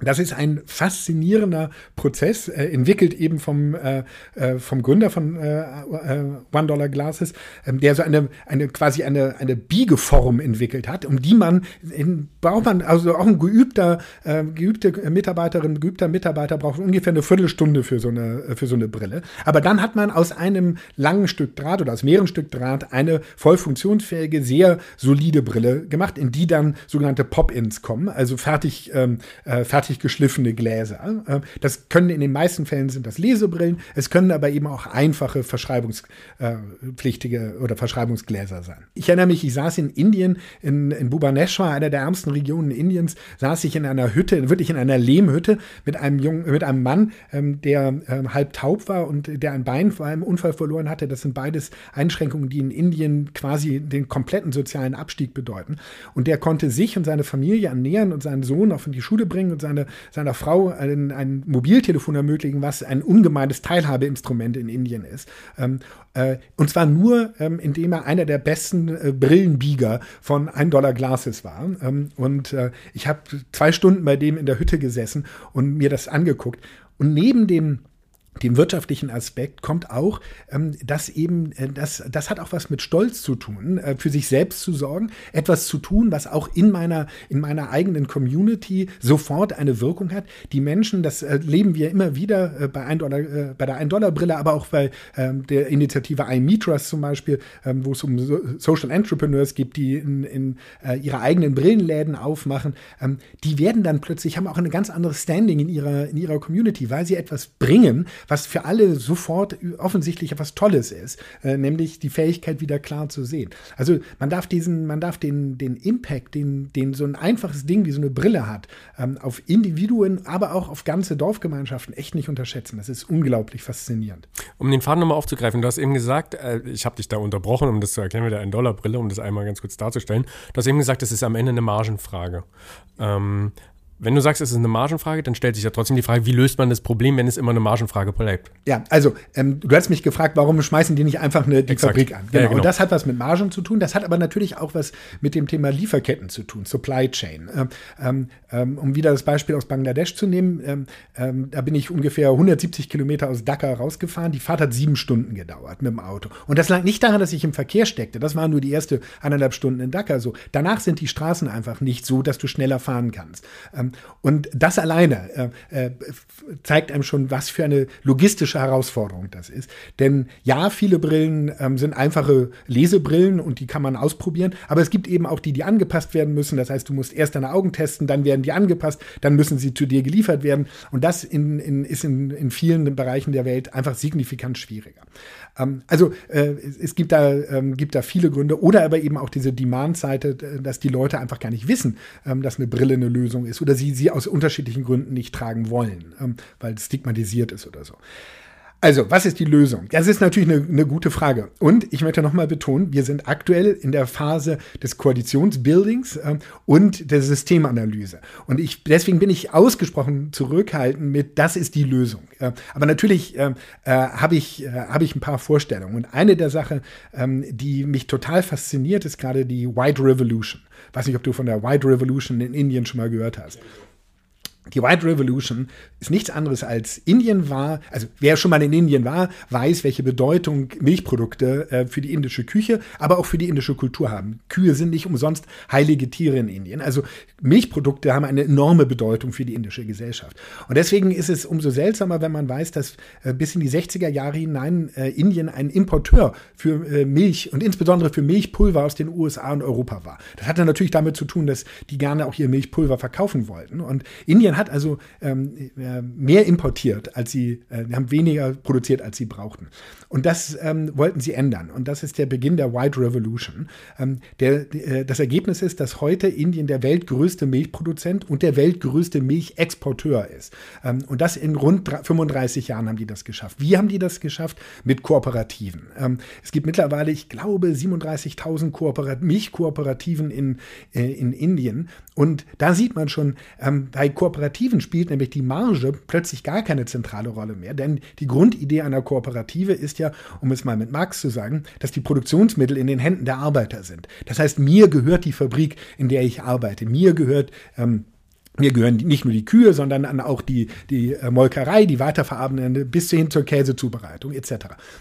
Das ist ein faszinierender Prozess, äh, entwickelt eben vom, äh, äh vom Gründer von äh, äh, One Dollar Glasses, ähm, der so eine, eine quasi eine, eine Biegeform entwickelt hat, um die man in, braucht man, also auch ein geübter, äh, geübte Mitarbeiterin, geübter Mitarbeiter braucht ungefähr eine Viertelstunde für so eine, für so eine Brille. Aber dann hat man aus einem langen Stück Draht oder aus mehreren Stück Draht eine voll funktionsfähige, sehr solide Brille gemacht, in die dann sogenannte Pop-ins kommen, also fertig, ähm, fertig fertig geschliffene Gläser. Äh, das können in den meisten Fällen sind das Lesebrillen, es können aber eben auch einfache verschreibungspflichtige oder Verschreibungsgläser sein. Ich erinnere mich, ich saß in Indien, in, in Bhubaneswar, einer der ärmsten Regionen Indiens, saß ich in einer Hütte, wirklich in einer Lehmhütte mit einem jungen, mit einem Mann, ähm, der ähm, halb taub war und der ein Bein vor einem Unfall verloren hatte. Das sind beides Einschränkungen, die in Indien quasi den kompletten sozialen Abstieg bedeuten. Und der konnte sich und seine Familie ernähren und seinen Sohn auch in die Schule bringen und seine seine, seiner Frau ein, ein Mobiltelefon ermöglichen, was ein ungemeines Teilhabeinstrument in Indien ist. Ähm, äh, und zwar nur, ähm, indem er einer der besten äh, Brillenbieger von 1 Dollar Glasses war. Ähm, und äh, ich habe zwei Stunden bei dem in der Hütte gesessen und mir das angeguckt. Und neben dem dem wirtschaftlichen Aspekt kommt auch, ähm, dass eben, äh, das, das hat auch was mit Stolz zu tun, äh, für sich selbst zu sorgen, etwas zu tun, was auch in meiner, in meiner eigenen Community sofort eine Wirkung hat. Die Menschen, das erleben wir immer wieder äh, bei, 1 Dollar, äh, bei der 1-Dollar-Brille, aber auch bei ähm, der Initiative iMeTrust zum Beispiel, ähm, wo es um so Social Entrepreneurs gibt, die in, in äh, ihre eigenen Brillenläden aufmachen. Die werden dann plötzlich, haben auch ein ganz anderes Standing in ihrer, in ihrer Community, weil sie etwas bringen, was für alle sofort offensichtlich etwas Tolles ist, äh, nämlich die Fähigkeit, wieder klar zu sehen. Also man darf diesen, man darf den, den Impact, den, den so ein einfaches Ding wie so eine Brille hat, ähm, auf Individuen, aber auch auf ganze Dorfgemeinschaften echt nicht unterschätzen. Das ist unglaublich faszinierend. Um den Faden nochmal aufzugreifen, du hast eben gesagt, äh, ich habe dich da unterbrochen, um das zu erklären mit der 1-Dollar-Brille, um das einmal ganz kurz darzustellen. Du hast eben gesagt, das ist am Ende eine Margenfrage. Ähm, wenn du sagst, es ist eine Margenfrage, dann stellt sich ja trotzdem die Frage, wie löst man das Problem, wenn es immer eine Margenfrage bleibt? Ja, also ähm, du hast mich gefragt, warum schmeißen die nicht einfach eine, die Exakt. Fabrik an? Genau. Ja, genau. Und das hat was mit Margen zu tun. Das hat aber natürlich auch was mit dem Thema Lieferketten zu tun, Supply Chain. Ähm, ähm, ähm um wieder das Beispiel aus Bangladesch zu nehmen, ähm, ähm, da bin ich ungefähr 170 Kilometer aus Dhaka rausgefahren. Die Fahrt hat sieben Stunden gedauert mit dem Auto. Und das lag nicht daran, dass ich im Verkehr steckte. Das waren nur die erste eineinhalb Stunden in Dhaka so. Danach sind die Straßen einfach nicht so, dass du schneller fahren kannst. Und das alleine äh, äh, zeigt einem schon, was für eine logistische Herausforderung das ist. Denn ja, viele Brillen ähm, sind einfache Lesebrillen und die kann man ausprobieren, aber es gibt eben auch die, die angepasst werden müssen. Das heißt, du musst erst deine Augen testen, dann werden die angepasst, dann müssen sie zu dir geliefert werden. Und das in, in, ist in, in vielen Bereichen der Welt einfach signifikant schwieriger. Ähm, also äh, es gibt da, ähm, gibt da viele Gründe oder aber eben auch diese Demand-Seite, dass die Leute einfach gar nicht wissen, ähm, dass eine Brille eine Lösung ist oder sie sie aus unterschiedlichen Gründen nicht tragen wollen, ähm, weil es stigmatisiert ist oder so. Also, was ist die Lösung? Das ist natürlich eine, eine gute Frage. Und ich möchte nochmal betonen, wir sind aktuell in der Phase des Koalitionsbuildings äh, und der Systemanalyse. Und ich, deswegen bin ich ausgesprochen zurückhaltend mit, das ist die Lösung. Äh, aber natürlich äh, äh habe ich, äh, hab ich ein paar Vorstellungen. Und eine der Sachen, ähm, die mich total fasziniert, ist gerade die White Revolution. Weiß nicht, ob du von der White Revolution in Indien schon mal gehört hast. Die White Revolution ist nichts anderes als Indien war, also wer schon mal in Indien war, weiß, welche Bedeutung Milchprodukte äh, für die indische Küche, aber auch für die indische Kultur haben. Kühe sind nicht umsonst heilige Tiere in Indien. Also Milchprodukte haben eine enorme Bedeutung für die indische Gesellschaft. Und deswegen ist es umso seltsamer, wenn man weiß, dass äh, bis in die 60er Jahre hinein äh, Indien ein Importeur für äh, Milch und insbesondere für Milchpulver aus den USA und Europa war. Das hatte natürlich damit zu tun, dass die gerne auch ihr Milchpulver verkaufen wollten. Und Indien hat also ähm, äh, mehr importiert, als sie, äh, haben weniger produziert, als sie brauchten. Und das ähm, wollten sie ändern. Und das ist der Beginn der White Revolution. Ähm, der, äh, das Ergebnis ist, dass heute Indien der weltgrößte Milchproduzent und der weltgrößte Milchexporteur ist. Ähm, und das in rund 35 Jahren haben die das geschafft. Wie haben die das geschafft? Mit Kooperativen. Ähm, es gibt mittlerweile, ich glaube, 37.000 Kooperat Milchkooperativen in, äh, in Indien. Und da sieht man schon, ähm, bei Kooperativen spielt nämlich die Marge plötzlich gar keine zentrale Rolle mehr. Denn die Grundidee einer Kooperative ist ja, um es mal mit Marx zu sagen, dass die Produktionsmittel in den Händen der Arbeiter sind. Das heißt, mir gehört die Fabrik, in der ich arbeite. Mir gehört ähm, mir gehören nicht nur die Kühe, sondern auch die, die äh, Molkerei, die weiterverarbeitende bis hin zur Käsezubereitung etc.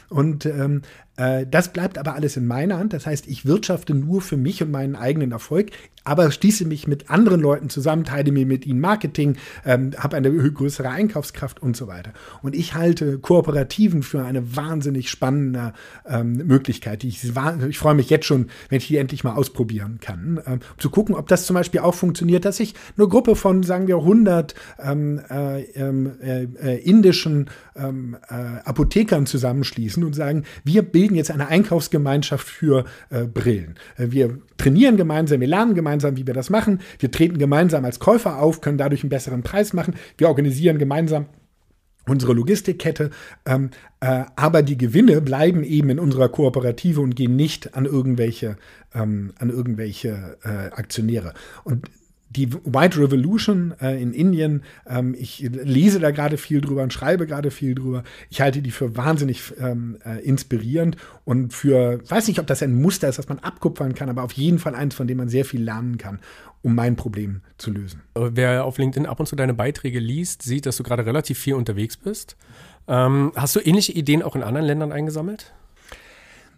Und ähm, äh, das bleibt aber alles in meiner Hand. Das heißt, ich wirtschafte nur für mich und meinen eigenen Erfolg, aber schließe mich mit anderen Leuten zusammen, teile mir mit ihnen Marketing, ähm, habe eine größere Einkaufskraft und so weiter. Und ich halte Kooperativen für eine wahnsinnig spannende ähm, Möglichkeit. Ich, ich freue mich jetzt schon, wenn ich die endlich mal ausprobieren kann, ähm, zu gucken, ob das zum Beispiel auch funktioniert, dass ich eine Gruppe von, sagen wir, 100 ähm, äh, ähm, äh, äh, indischen ähm, äh, Apothekern zusammenschließen und sagen, wir bilden bilden jetzt eine Einkaufsgemeinschaft für äh, Brillen. Äh, wir trainieren gemeinsam, wir lernen gemeinsam, wie wir das machen. Wir treten gemeinsam als Käufer auf, können dadurch einen besseren Preis machen. Wir organisieren gemeinsam unsere Logistikkette, ähm, äh, aber die Gewinne bleiben eben in unserer Kooperative und gehen nicht an irgendwelche, ähm, an irgendwelche äh, Aktionäre. Und die White Revolution äh, in Indien, ähm, ich lese da gerade viel drüber und schreibe gerade viel drüber. Ich halte die für wahnsinnig ähm, äh, inspirierend und für, weiß nicht, ob das ein Muster ist, das man abkupfern kann, aber auf jeden Fall eins, von dem man sehr viel lernen kann, um mein Problem zu lösen. Wer auf LinkedIn ab und zu deine Beiträge liest, sieht, dass du gerade relativ viel unterwegs bist. Ähm, hast du ähnliche Ideen auch in anderen Ländern eingesammelt?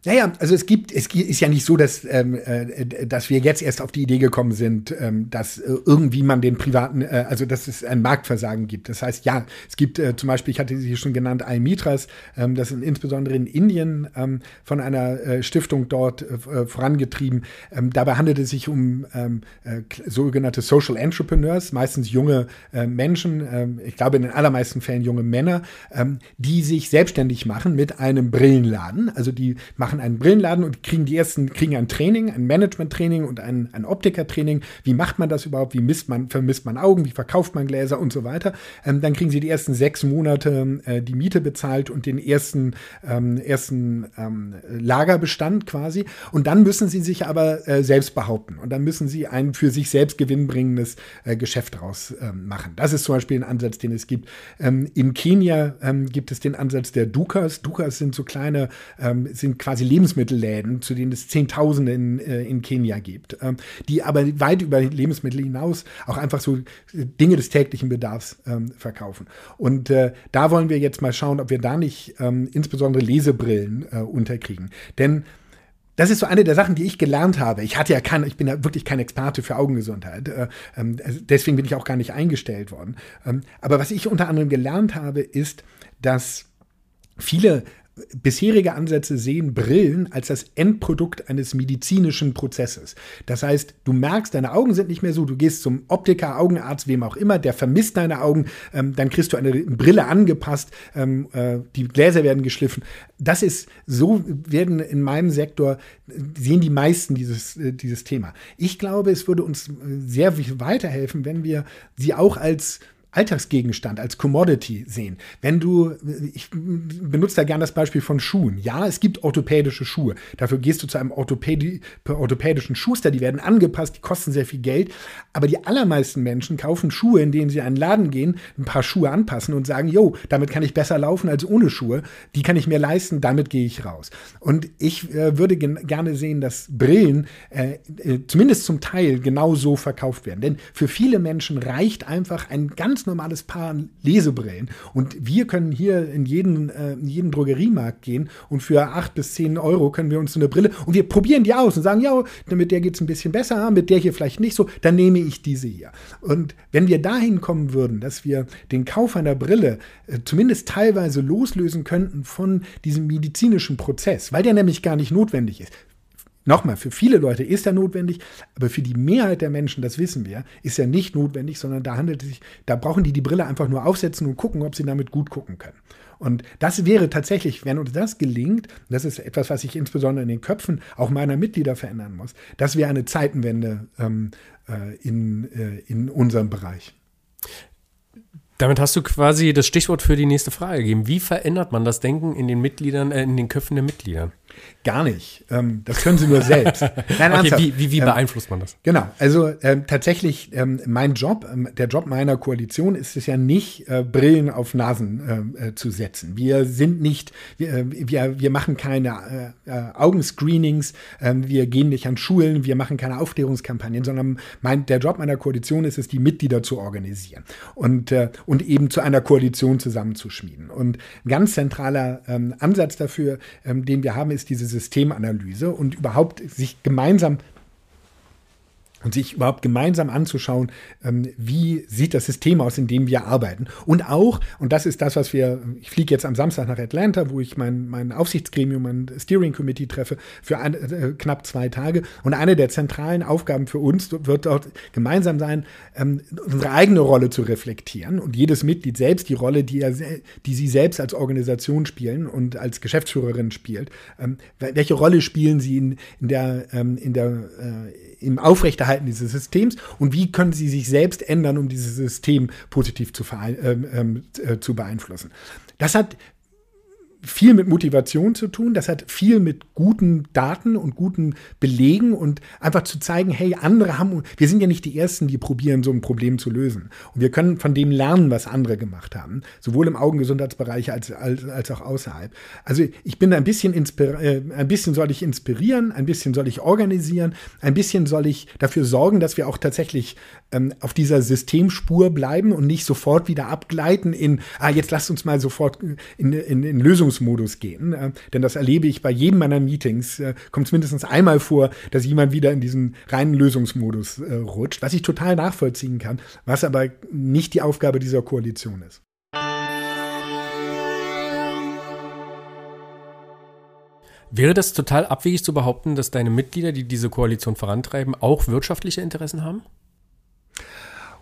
Naja, also es gibt, es ist ja nicht so, dass, ähm, äh, dass wir jetzt erst auf die Idee gekommen sind, ähm, dass äh, irgendwie man den privaten, äh, also dass es ein Marktversagen gibt. Das heißt, ja, es gibt äh, zum Beispiel, ich hatte sie schon genannt, iMitras, ähm, das sind insbesondere in Indien ähm, von einer äh, Stiftung dort äh, vorangetrieben. Ähm, dabei handelt es sich um ähm, äh, sogenannte Social Entrepreneurs, meistens junge Menschen, ich glaube in den allermeisten Fällen junge Männer, die sich selbstständig machen mit einem Brillenladen. Also die machen machen einen Brillenladen und kriegen die ersten, kriegen ein Training, ein Management-Training und ein, ein Optiker-Training. Wie macht man das überhaupt? Wie misst man, vermisst man Augen? Wie verkauft man Gläser und so weiter? Ähm, dann kriegen sie die ersten sechs Monate äh, die Miete bezahlt und den ersten, ähm, ersten ähm, Lagerbestand quasi. Und dann müssen sie sich aber äh, selbst behaupten. Und dann müssen sie ein für sich selbst gewinnbringendes äh, Geschäft draus ähm, machen. Das ist zum Beispiel ein Ansatz, den es gibt. Ähm, in Kenia ähm, gibt es den Ansatz der Dukas. Dukas sind so kleine, sind quasi quasi Lebensmittelläden, zu denen es Zehntausende in, äh, in Kenia gibt, ähm, die aber weit über Lebensmittel hinaus auch einfach so äh, Dinge des täglichen Bedarfs ähm, verkaufen. Und äh, da wollen wir jetzt mal schauen, ob wir da nicht ähm, insbesondere Lesebrillen unterkriegen. Denn das ist so eine der Sachen, die ich gelernt habe. Ich hatte ja kein, ich bin ja wirklich kein Experte für Augengesundheit. Äh, ähm, deswegen bin ich auch gar nicht eingestellt worden. Ähm, aber was ich unter anderem gelernt habe, ist, dass viele bisherige Ansätze sehen Brillen als das Endprodukt eines medizinischen Prozesses. Das heißt, du merkst, deine Augen sind nicht mehr so, du gehst zum Optiker, Augenarzt, wem auch immer, der vermisst deine Augen, ähm, dann kriegst du eine Brille angepasst, ähm, äh, die Gläser werden geschliffen. Das ist, so werden in meinem Sektor, sehen die meisten dieses, äh, dieses Thema. Ich glaube, es würde uns sehr weiterhelfen, wenn wir sie auch als Alltagsgegenstand, als Commodity sehen. Wenn du, ich benutze da gerne das Beispiel von Schuhen. Ja, es gibt orthopädische Schuhe. Dafür gehst du zu einem Orthopädi orthopädischen Schuster, die werden angepasst, die kosten sehr viel Geld. Aber die allermeisten Menschen kaufen Schuhe, in denen sie in einen Laden gehen, ein paar Schuhe anpassen und sagen, jo, damit kann ich besser laufen als ohne Schuhe. Die kann ich mir leisten, damit gehe ich raus. Und ich äh, würde gerne sehen, dass Brillen äh, äh, zumindest zum Teil genau so verkauft werden. Denn für viele Menschen reicht einfach ein ganz ganz normales Paar Lesebrillen. Und wir können hier in jeden, äh, in jeden Drogeriemarkt gehen und für acht bis zehn Euro können wir uns so eine Brille und wir probieren die aus und sagen, ja, mit der geht es ein bisschen besser, mit der hier vielleicht nicht so, dann nehme ich diese hier. Und wenn wir dahin kommen würden, dass wir den Kauf einer Brille äh, zumindest teilweise loslösen könnten von diesem medizinischen Prozess, weil der nämlich gar nicht notwendig ist. Nochmal, für viele Leute ist er notwendig, aber für die Mehrheit der Menschen, das wissen wir, ist er nicht notwendig, sondern da handelt es sich, da brauchen die die Brille einfach nur aufsetzen und gucken, ob sie damit gut gucken können. Und das wäre tatsächlich, wenn uns das gelingt, das ist etwas, was sich insbesondere in den Köpfen auch meiner Mitglieder verändern muss, das wäre eine Zeitenwende ähm, äh, in, äh, in unserem Bereich. Damit hast du quasi das Stichwort für die nächste Frage gegeben. Wie verändert man das Denken in den Mitgliedern, äh, in den Köpfen der Mitglieder? Gar nicht. Ähm, das können sie nur selbst. Nein, okay, wie, wie, wie ähm, beeinflusst man das? Genau. Also ähm, tatsächlich, ähm, mein Job, ähm, der Job meiner Koalition ist es ja nicht, äh, Brillen auf Nasen ähm, äh, zu setzen. Wir sind nicht, wir, äh, wir, wir machen keine äh, äh, Augenscreenings, wir gehen nicht an Schulen, wir machen keine Aufklärungskampagnen, sondern mein, der Job meiner Koalition ist es, die Mitglieder zu organisieren und, äh, und eben zu einer Koalition zusammenzuschmieden. Und ein ganz zentraler Ansatz dafür, den wir haben, ist diese Systemanalyse und überhaupt sich gemeinsam und sich überhaupt gemeinsam anzuschauen, ähm, wie sieht das System aus, in dem wir arbeiten. Und auch, und das ist das, was wir, ich fliege jetzt am Samstag nach Atlanta, wo ich mein, mein Aufsichtsgremium, mein Steering Committee treffe, für ein, äh, knapp zwei Tage. Und eine der zentralen Aufgaben für uns wird dort gemeinsam sein, ähm, unsere eigene Rolle zu reflektieren und jedes Mitglied selbst die Rolle, die, er, die sie selbst als Organisation spielen und als Geschäftsführerin spielt. Ähm, welche Rolle spielen sie in, in der, ähm, in der äh, im Aufrechterhalten dieses Systems und wie können sie sich selbst ändern, um dieses System positiv zu, ähm, äh, zu beeinflussen. Das hat viel mit Motivation zu tun, das hat viel mit guten Daten und guten Belegen und einfach zu zeigen, hey, andere haben, wir sind ja nicht die Ersten, die probieren, so ein Problem zu lösen. Und wir können von dem lernen, was andere gemacht haben, sowohl im Augengesundheitsbereich als, als, als auch außerhalb. Also ich bin ein bisschen, äh, ein bisschen soll ich inspirieren, ein bisschen soll ich organisieren, ein bisschen soll ich dafür sorgen, dass wir auch tatsächlich ähm, auf dieser Systemspur bleiben und nicht sofort wieder abgleiten in, ah, jetzt lasst uns mal sofort in, in, in Lösungen Lösungsmodus gehen. Äh, denn das erlebe ich bei jedem meiner Meetings. Äh, kommt es mindestens einmal vor, dass jemand wieder in diesen reinen Lösungsmodus äh, rutscht, was ich total nachvollziehen kann, was aber nicht die Aufgabe dieser Koalition ist. Wäre das total abwegig zu behaupten, dass deine Mitglieder, die diese Koalition vorantreiben, auch wirtschaftliche Interessen haben?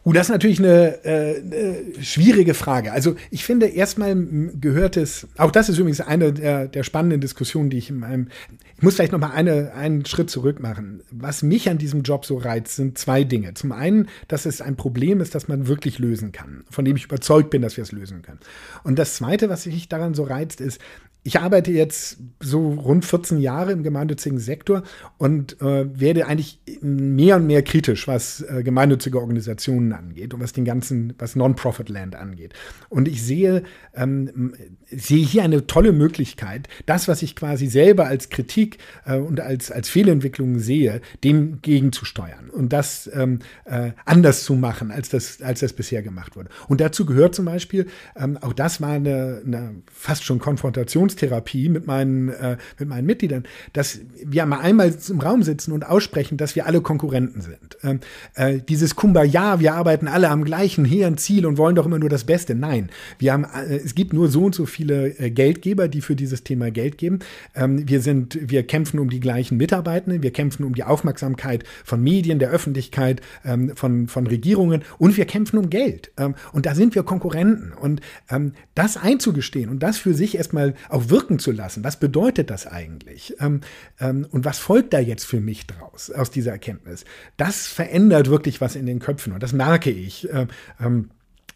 Uh, das ist natürlich eine, äh, eine schwierige Frage. Also ich finde, erstmal gehört es, auch das ist übrigens eine der, der spannenden Diskussionen, die ich in meinem, ich muss vielleicht noch mal eine, einen Schritt zurück machen. Was mich an diesem Job so reizt, sind zwei Dinge. Zum einen, dass es ein Problem ist, das man wirklich lösen kann, von dem ich überzeugt bin, dass wir es lösen können. Und das zweite, was mich daran so reizt, ist, ich arbeite jetzt so rund 14 Jahre im gemeinnützigen Sektor und äh, werde eigentlich mehr und mehr kritisch, was äh, gemeinnützige Organisationen angeht und was den ganzen, was Non-Profit-Land angeht. Und ich sehe, ähm, sehe hier eine tolle Möglichkeit, das, was ich quasi selber als Kritik äh, und als, als Fehlentwicklung sehe, dem gegenzusteuern und das ähm, äh, anders zu machen, als das, als das bisher gemacht wurde. Und dazu gehört zum Beispiel, ähm, auch das war eine, eine fast schon Konfrontation Religionstherapie mit meinen, äh, mit meinen Mitgliedern, dass wir mal einmal im Raum sitzen und aussprechen, dass wir alle Konkurrenten sind. Ähm, äh, dieses Kumbaya, wir arbeiten alle am gleichen hehren Ziel und wollen doch immer nur das Beste. Nein, wir haben, äh, es gibt nur so und so viele äh, Geldgeber, die für dieses Thema Geld geben. Ähm, wir sind, wir kämpfen um die gleichen Mitarbeitenden, wir kämpfen um die Aufmerksamkeit von Medien, der Öffentlichkeit, ähm, von, von Regierungen und wir kämpfen um Geld. Ähm, und da sind wir Konkurrenten. Und ähm, das einzugestehen und das für sich erstmal auch auch wirken zu lassen. Was bedeutet das eigentlich? Ähm, ähm, und was folgt da jetzt für mich draus aus dieser Erkenntnis? Das verändert wirklich was in den Köpfen und das merke ich. Ähm, ähm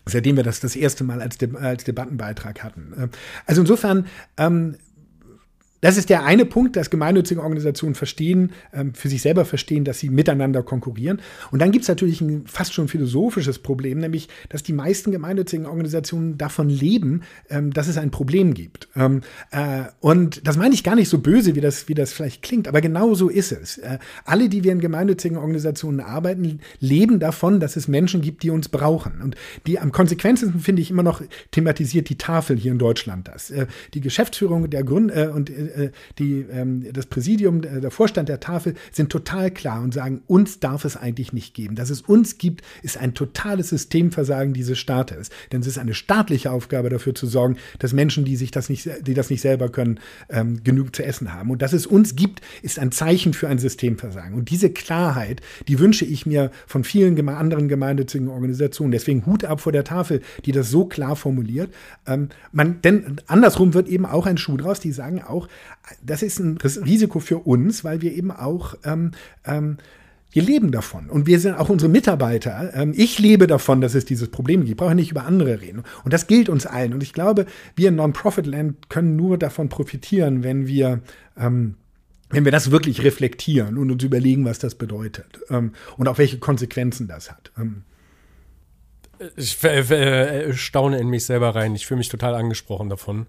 seitdem wir das das erste Mal als, De als Debattenbeitrag hatten. Ähm, also insofern ähm, das ist der eine Punkt, dass gemeinnützige Organisationen verstehen, ähm, für sich selber verstehen, dass sie miteinander konkurrieren. Und dann gibt es natürlich ein fast schon philosophisches Problem, nämlich, dass die meisten gemeinnützigen Organisationen davon leben, ähm, dass es ein Problem gibt. Ähm, äh, und das meine ich gar nicht so böse, wie das, wie das vielleicht klingt, aber genau so ist es. Äh, alle, die wir in gemeinnützigen Organisationen arbeiten, leben davon, dass es Menschen gibt, die uns brauchen. Und die am konsequentesten finde ich immer noch thematisiert die Tafel hier in Deutschland das. Äh, die Geschäftsführung der Gründer und äh, die, ähm, das Präsidium, äh, der Vorstand der Tafel sind total klar und sagen, uns darf es eigentlich nicht geben. Dass es uns gibt, ist ein totales Systemversagen dieses Staates. Denn es ist eine staatliche Aufgabe dafür zu sorgen, dass Menschen, die sich das nicht, die das nicht selber können, ähm, genug zu essen haben. Und dass es uns gibt, ist ein Zeichen für ein Systemversagen. Und diese Klarheit, die wünsche ich mir von vielen geme anderen gemeinnützigen Organisationen. Deswegen Hut ab vor der Tafel, die das so klar formuliert. Ähm, man, denn andersrum wird eben auch ein Schuh draus, die sagen auch, das ist ein Risiko für uns, weil wir eben auch ähm, ähm, wir leben davon und wir sind auch unsere Mitarbeiter. Ähm, ich lebe davon, dass es dieses Problem gibt. Ich brauche nicht über andere reden. Und das gilt uns allen. Und ich glaube, wir in Non-Profit-Land können nur davon profitieren, wenn wir ähm, wenn wir das wirklich reflektieren und uns überlegen, was das bedeutet ähm, und auch welche Konsequenzen das hat. Ich äh, staune in mich selber rein. Ich fühle mich total angesprochen davon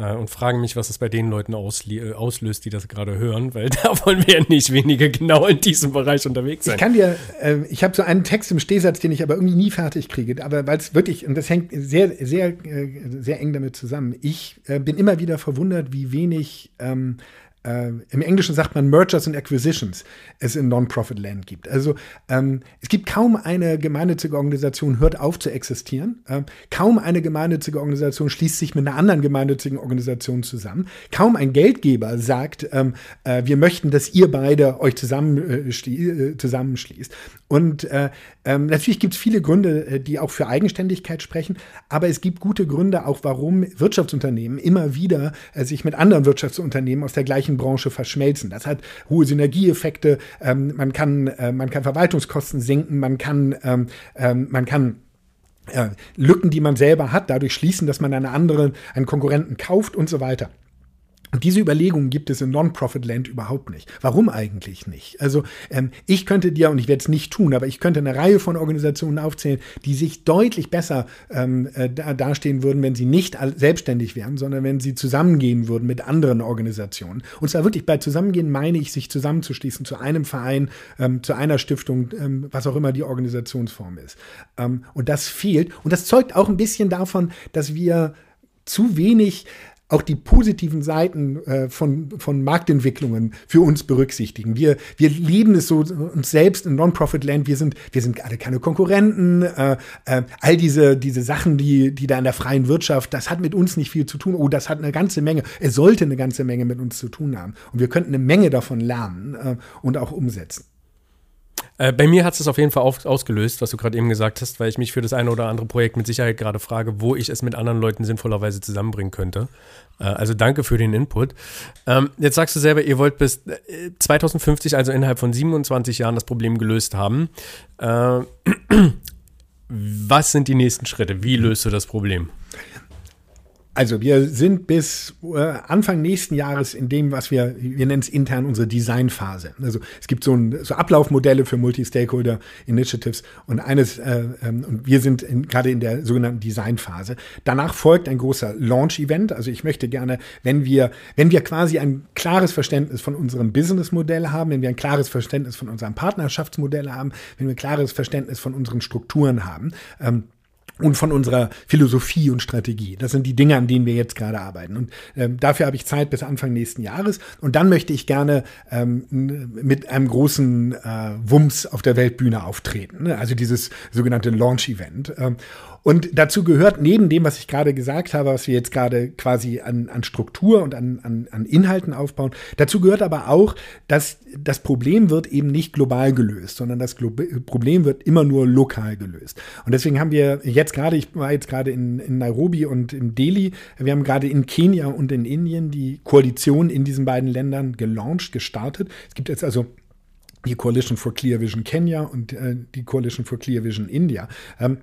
äh, und fragen mich, was das bei den Leuten äh, auslöst, die das gerade hören, weil da wollen wir ja nicht weniger genau in diesem Bereich unterwegs sein. Ich kann dir, äh, ich habe so einen Text im Stehsatz, den ich aber irgendwie nie fertig kriege, aber weil es wirklich, und das hängt sehr, sehr, äh, sehr eng damit zusammen. Ich bin immer wieder verwundert, wie wenig ähm, äh, im Englischen sagt man Mergers and Acquisitions, es in Non-Profit-Land gibt. Also ähm, es gibt kaum eine gemeinnützige Organisation, hört auf zu existieren. Ähm, kaum eine gemeinnützige Organisation schließt sich mit einer anderen gemeinnützigen Organisation zusammen. Kaum ein Geldgeber sagt, ähm, äh, wir möchten, dass ihr beide euch zusammen, äh, äh zusammenschließt. Und äh, ähm, natürlich gibt es viele Gründe, die auch für Eigenständigkeit sprechen, aber es gibt gute Gründe auch, warum Wirtschaftsunternehmen immer wieder sich mit anderen Wirtschaftsunternehmen aus der gleichen gleichen Branche verschmelzen. Das hat hohe Synergieeffekte. Ähm, man, kann, äh, man kann Verwaltungskosten senken, man kann, ähm, ähm, man kann äh, Lücken, die man selber hat, dadurch schließen, dass man eine andere, einen Konkurrenten kauft und so weiter. Und diese Überlegungen gibt es in Non-Profit-Land überhaupt nicht. Warum eigentlich nicht? Also ähm, ich könnte dir, und ich werde es nicht tun, aber ich könnte eine Reihe von Organisationen aufzählen, die sich deutlich besser ähm, äh, dastehen würden, wenn sie nicht selbstständig wären, sondern wenn sie zusammengehen würden mit anderen Organisationen. Und zwar wirklich bei Zusammengehen meine ich, sich zusammenzuschließen zu einem Verein, ähm, zu einer Stiftung, ähm, was auch immer die Organisationsform ist. Ähm, und das fehlt. Und das zeugt auch ein bisschen davon, dass wir zu wenig auch die positiven Seiten äh, von, von Marktentwicklungen für uns berücksichtigen. Wir, wir lieben es so uns selbst in Non-Profit-Land. Wir sind, wir sind alle keine Konkurrenten. Äh, äh, all diese, diese Sachen, die, die da in der freien Wirtschaft, das hat mit uns nicht viel zu tun. Oh, das hat eine ganze Menge, es sollte eine ganze Menge mit uns zu tun haben. Und wir könnten eine Menge davon lernen äh, und auch umsetzen. Äh, bei mir hat es auf jeden Fall auf, ausgelöst, was du gerade eben gesagt hast, weil ich mich für das eine oder andere Projekt mit Sicherheit gerade frage, wo ich es mit anderen Leuten sinnvollerweise zusammenbringen könnte. Äh, also danke für den Input. Ähm, jetzt sagst du selber, ihr wollt bis 2050, äh, also innerhalb von 27 Jahren, das Problem gelöst haben. Äh, was sind die nächsten Schritte? Wie löst du das Problem? Also wir sind bis äh, Anfang nächsten Jahres in dem, was wir, wir nennen es intern unsere Designphase. Also es gibt so, ein, so Ablaufmodelle für Multi-Stakeholder Initiatives und eines, äh, ähm, und wir sind gerade in der sogenannten Designphase. Danach folgt ein großer Launch-Event. Also ich möchte gerne, wenn wir, wenn wir quasi ein klares Verständnis von unserem Business-Modell haben, wenn wir ein klares Verständnis von unserem Partnerschaftsmodell haben, wenn wir ein klares Verständnis von unseren Strukturen haben, ähm, und von unserer Philosophie und Strategie. Das sind die Dinge, an denen wir jetzt gerade arbeiten. Und ähm, dafür habe ich Zeit bis Anfang nächsten Jahres. Und dann möchte ich gerne ähm, mit einem großen äh, Wumms auf der Weltbühne auftreten. Ne? Also dieses sogenannte Launch-Event. Ähm, und dazu gehört neben dem, was ich gerade gesagt habe, was wir jetzt gerade quasi an, an Struktur und an, an, an Inhalten aufbauen, dazu gehört aber auch, dass das Problem wird eben nicht global gelöst, sondern das Glo Problem wird immer nur lokal gelöst. Und deswegen haben wir jetzt gerade, ich war jetzt gerade in, in Nairobi und in Delhi, wir haben gerade in Kenia und in Indien die Koalition in diesen beiden Ländern gelauncht, gestartet. Es gibt jetzt also die Coalition for Clear Vision Kenya und äh, die Coalition for Clear Vision India. Ähm,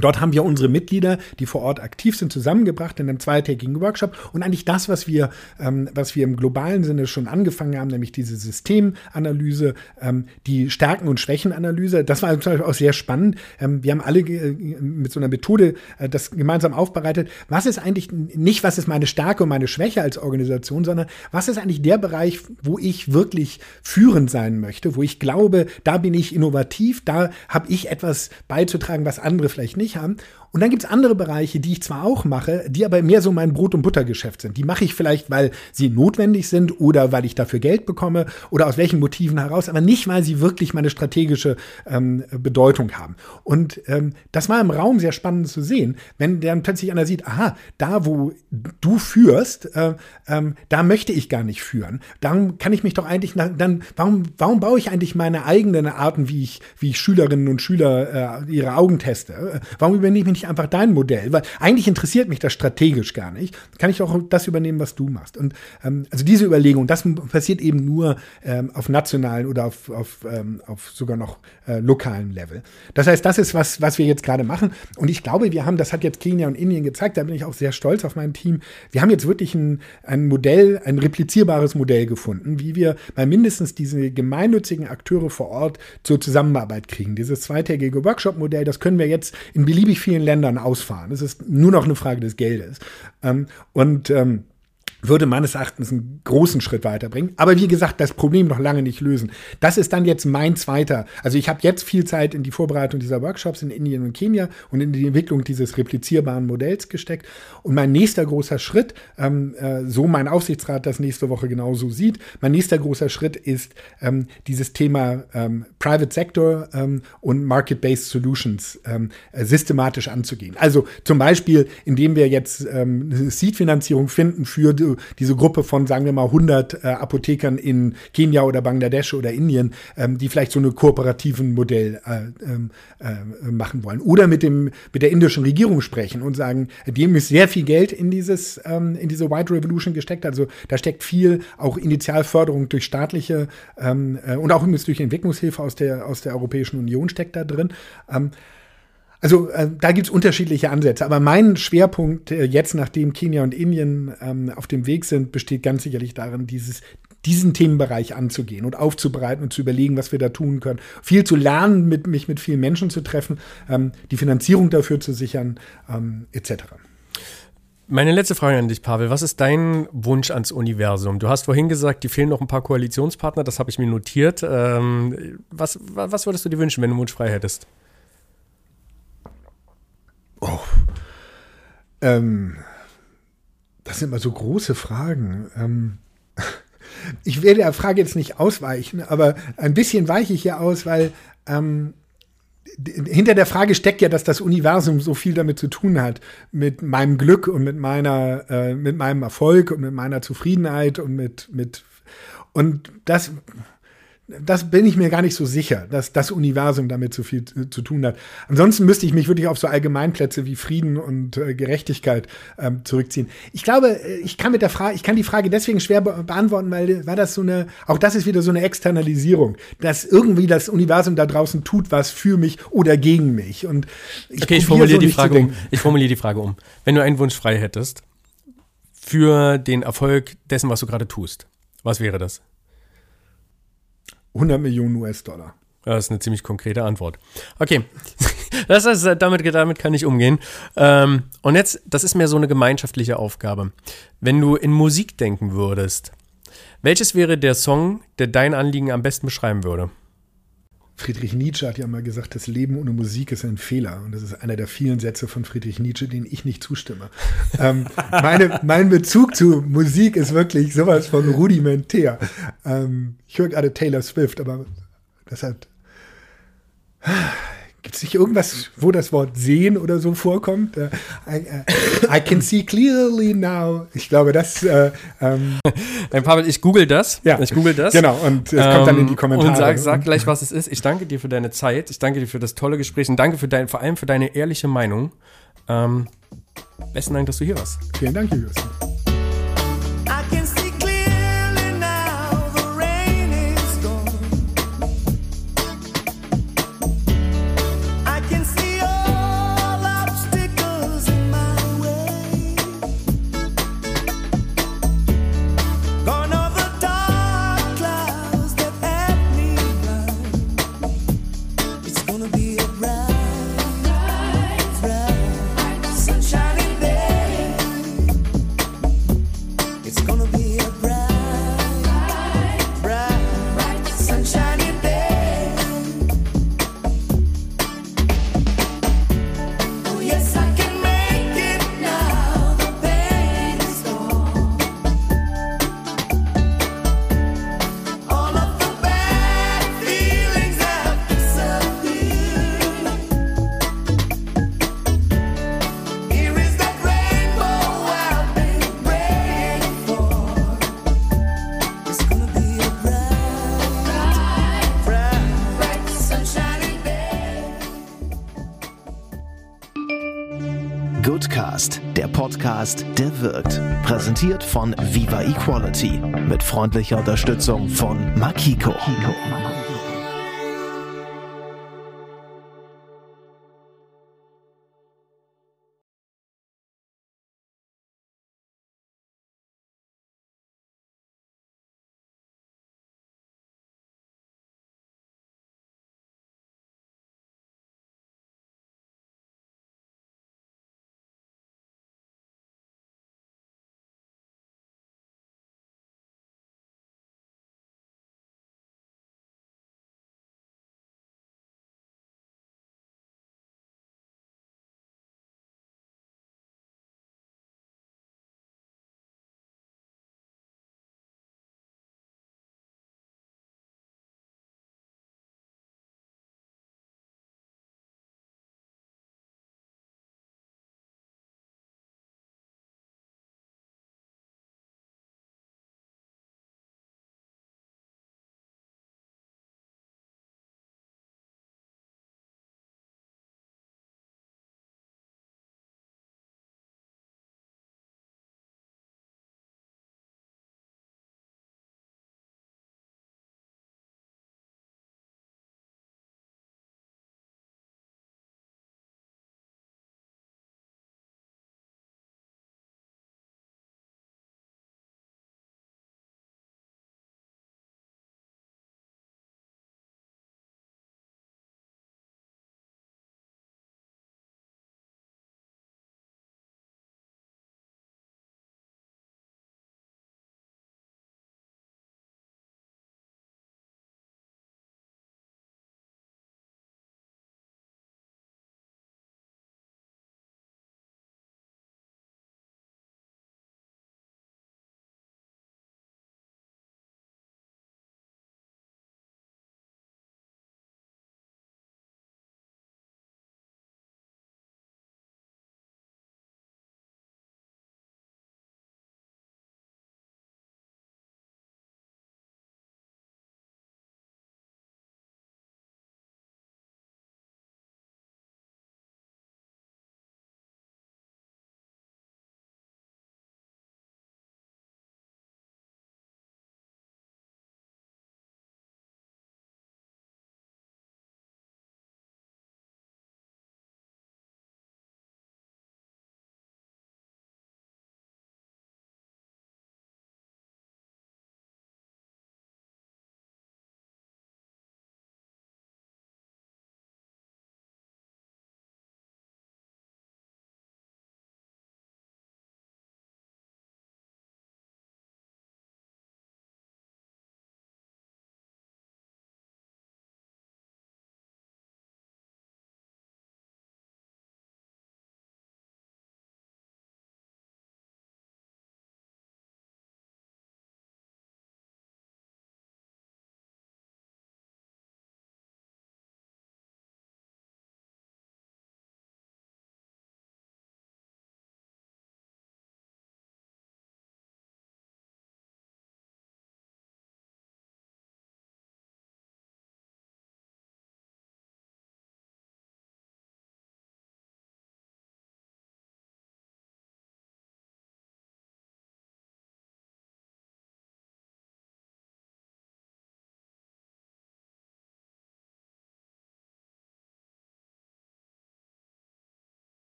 Dort haben wir unsere Mitglieder, die vor Ort aktiv sind, zusammengebracht in einem zweitägigen Workshop und eigentlich das, was wir, ähm, was wir im globalen Sinne schon angefangen haben, nämlich diese Systemanalyse, ähm, die Stärken- und Schwächenanalyse, das war zum Beispiel auch sehr spannend. Ähm, wir haben alle mit so einer Methode äh, das gemeinsam aufbereitet. Was ist eigentlich nicht, was ist meine Stärke und meine Schwäche als Organisation, sondern was ist eigentlich der Bereich, wo ich wirklich führend sein möchte, wo ich glaube, da bin ich innovativ, da habe ich etwas beizutragen, was andere vielleicht nicht nicht haben. Und dann gibt es andere Bereiche, die ich zwar auch mache, die aber mehr so mein Brot- und Buttergeschäft sind. Die mache ich vielleicht, weil sie notwendig sind oder weil ich dafür Geld bekomme oder aus welchen Motiven heraus, aber nicht, weil sie wirklich meine strategische ähm, Bedeutung haben. Und ähm, das war im Raum sehr spannend zu sehen, wenn dann plötzlich einer sieht, aha, da wo du führst, äh, ähm, da möchte ich gar nicht führen. Darum kann ich mich doch eigentlich, dann, warum, warum baue ich eigentlich meine eigenen Arten, wie ich, wie ich Schülerinnen und Schüler äh, ihre Augen teste? Warum übernehme ich mich nicht einfach dein Modell? Weil eigentlich interessiert mich das strategisch gar nicht. Kann ich auch das übernehmen, was du machst? Und ähm, also diese Überlegung, das passiert eben nur ähm, auf nationalen oder auf, auf, ähm, auf sogar noch äh, lokalen Level. Das heißt, das ist was, was wir jetzt gerade machen. Und ich glaube, wir haben, das hat jetzt Kenia und Indien gezeigt, da bin ich auch sehr stolz auf mein Team. Wir haben jetzt wirklich ein, ein Modell, ein replizierbares Modell gefunden, wie wir bei mindestens diese gemeinnützigen Akteure vor Ort zur Zusammenarbeit kriegen. Dieses zweitägige Workshop-Modell, das können wir jetzt in beliebig vielen Ländern ausfahren. Es ist nur noch eine Frage des Geldes. Ähm, und ähm, würde meines Erachtens einen großen Schritt weiterbringen. Aber wie gesagt, das Problem noch lange nicht lösen. Das ist dann jetzt mein zweiter. Also ich habe jetzt viel Zeit in die Vorbereitung dieser Workshops in Indien und Kenia und in die Entwicklung dieses replizierbaren Modells gesteckt. Und mein nächster großer Schritt, ähm, äh, so mein Aufsichtsrat das nächste Woche genauso sieht, mein nächster großer Schritt ist ähm, dieses Thema ähm, Private Sector ähm, und Market-Based Solutions ähm, äh, systematisch anzugehen. Also zum Beispiel, indem wir jetzt ähm, Seed-Finanzierung finden für diese Gruppe von, sagen wir mal, 100 äh, Apothekern in Kenia oder Bangladesch oder Indien, ähm, die vielleicht so eine kooperativen Modell äh, ähm, äh, machen wollen. Oder mit dem, mit der indischen Regierung sprechen und sagen, dem ist sehr viel Geld in dieses, ähm, in diese White Revolution gesteckt. Also da steckt viel auch Initialförderung durch staatliche äh, und auch durch Entwicklungshilfe aus der, aus der Europäischen Union steckt da drin. Ähm, Also äh, da gibt's unterschiedliche Ansätze, aber mein Schwerpunkt äh, jetzt, nachdem Kenia und Indien ähm, auf dem Weg sind, besteht ganz sicherlich darin, dieses, diesen Themenbereich anzugehen und aufzubereiten und zu überlegen, was wir da tun können. Viel zu lernen, mit, mich mit vielen Menschen zu treffen, ähm, die Finanzierung dafür zu sichern, ähm, etc. Meine letzte Frage an dich, Pavel. Was ist dein Wunsch ans Universum? Du hast vorhin gesagt, die fehlen noch ein paar Koalitionspartner, das habe ich mir notiert. Ähm, was, was würdest du dir wünschen, wenn du Wunsch frei hättest? Oh. Ähm, das sind immer so große Fragen. Ähm, ich werde der Frage jetzt nicht ausweichen, aber ein bisschen weiche ich hier aus, weil ähm, hinter der Frage steckt ja, dass das Universum so viel damit zu tun hat, mit meinem Glück und mit meiner, äh, mit meinem Erfolg und mit meiner Zufriedenheit und mit, mit und das das bin ich mir gar nicht so sicher, dass das Universum damit so viel zu, tun hat. Ansonsten müsste ich mich wirklich auf so Allgemeinplätze wie Frieden und äh, Gerechtigkeit ähm, zurückziehen. Ich glaube, äh, ich kann mit der Frage, ich kann die Frage deswegen schwer be beantworten, weil war das so eine, auch das ist wieder so eine Externalisierung, dass irgendwie das Universum da draußen tut was für mich oder gegen mich. Und ich okay, ich formuliere so die Frage um. Ich formuliere die Frage um. Wenn du einen Wunsch frei hättest für den Erfolg dessen, was du gerade tust, was wäre das? 100 Millionen US-Dollar. Das ist eine ziemlich konkrete Antwort. Okay, das ist, damit, damit kann ich umgehen. Ähm, und jetzt, das ist mehr so eine gemeinschaftliche Aufgabe. Wenn du in Musik denken würdest, welches wäre der Song, der dein Anliegen am besten beschreiben würde? Friedrich Nietzsche hat ja mal gesagt, das Leben ohne Musik ist ein Fehler. Und das ist einer der vielen Sätze von Friedrich Nietzsche, denen ich nicht zustimme. ähm, meine, mein Bezug zu Musik ist wirklich sowas von rudimentär. Ähm, ich höre gerade Taylor Swift, aber deshalb Gibt es nicht irgendwas, wo das Wort sehen oder so vorkommt? Uh, I, uh, I, can see clearly now. Ich glaube, das. Äh, ähm, Pavel, ich google das. Ja, ich google das. Genau, und es ähm, kommt dann in die ähm, Kommentare. Und sag, sag gleich, was es ist. Ich danke dir für deine Zeit. Ich danke dir für das tolle Gespräch und danke für dein, vor allem für deine ehrliche Meinung. Ähm, besten Dank, dass du hier warst. Vielen Dank, Julius. Präsentiert von Viva Equality mit freundlicher Unterstützung von Makiko. Makiko.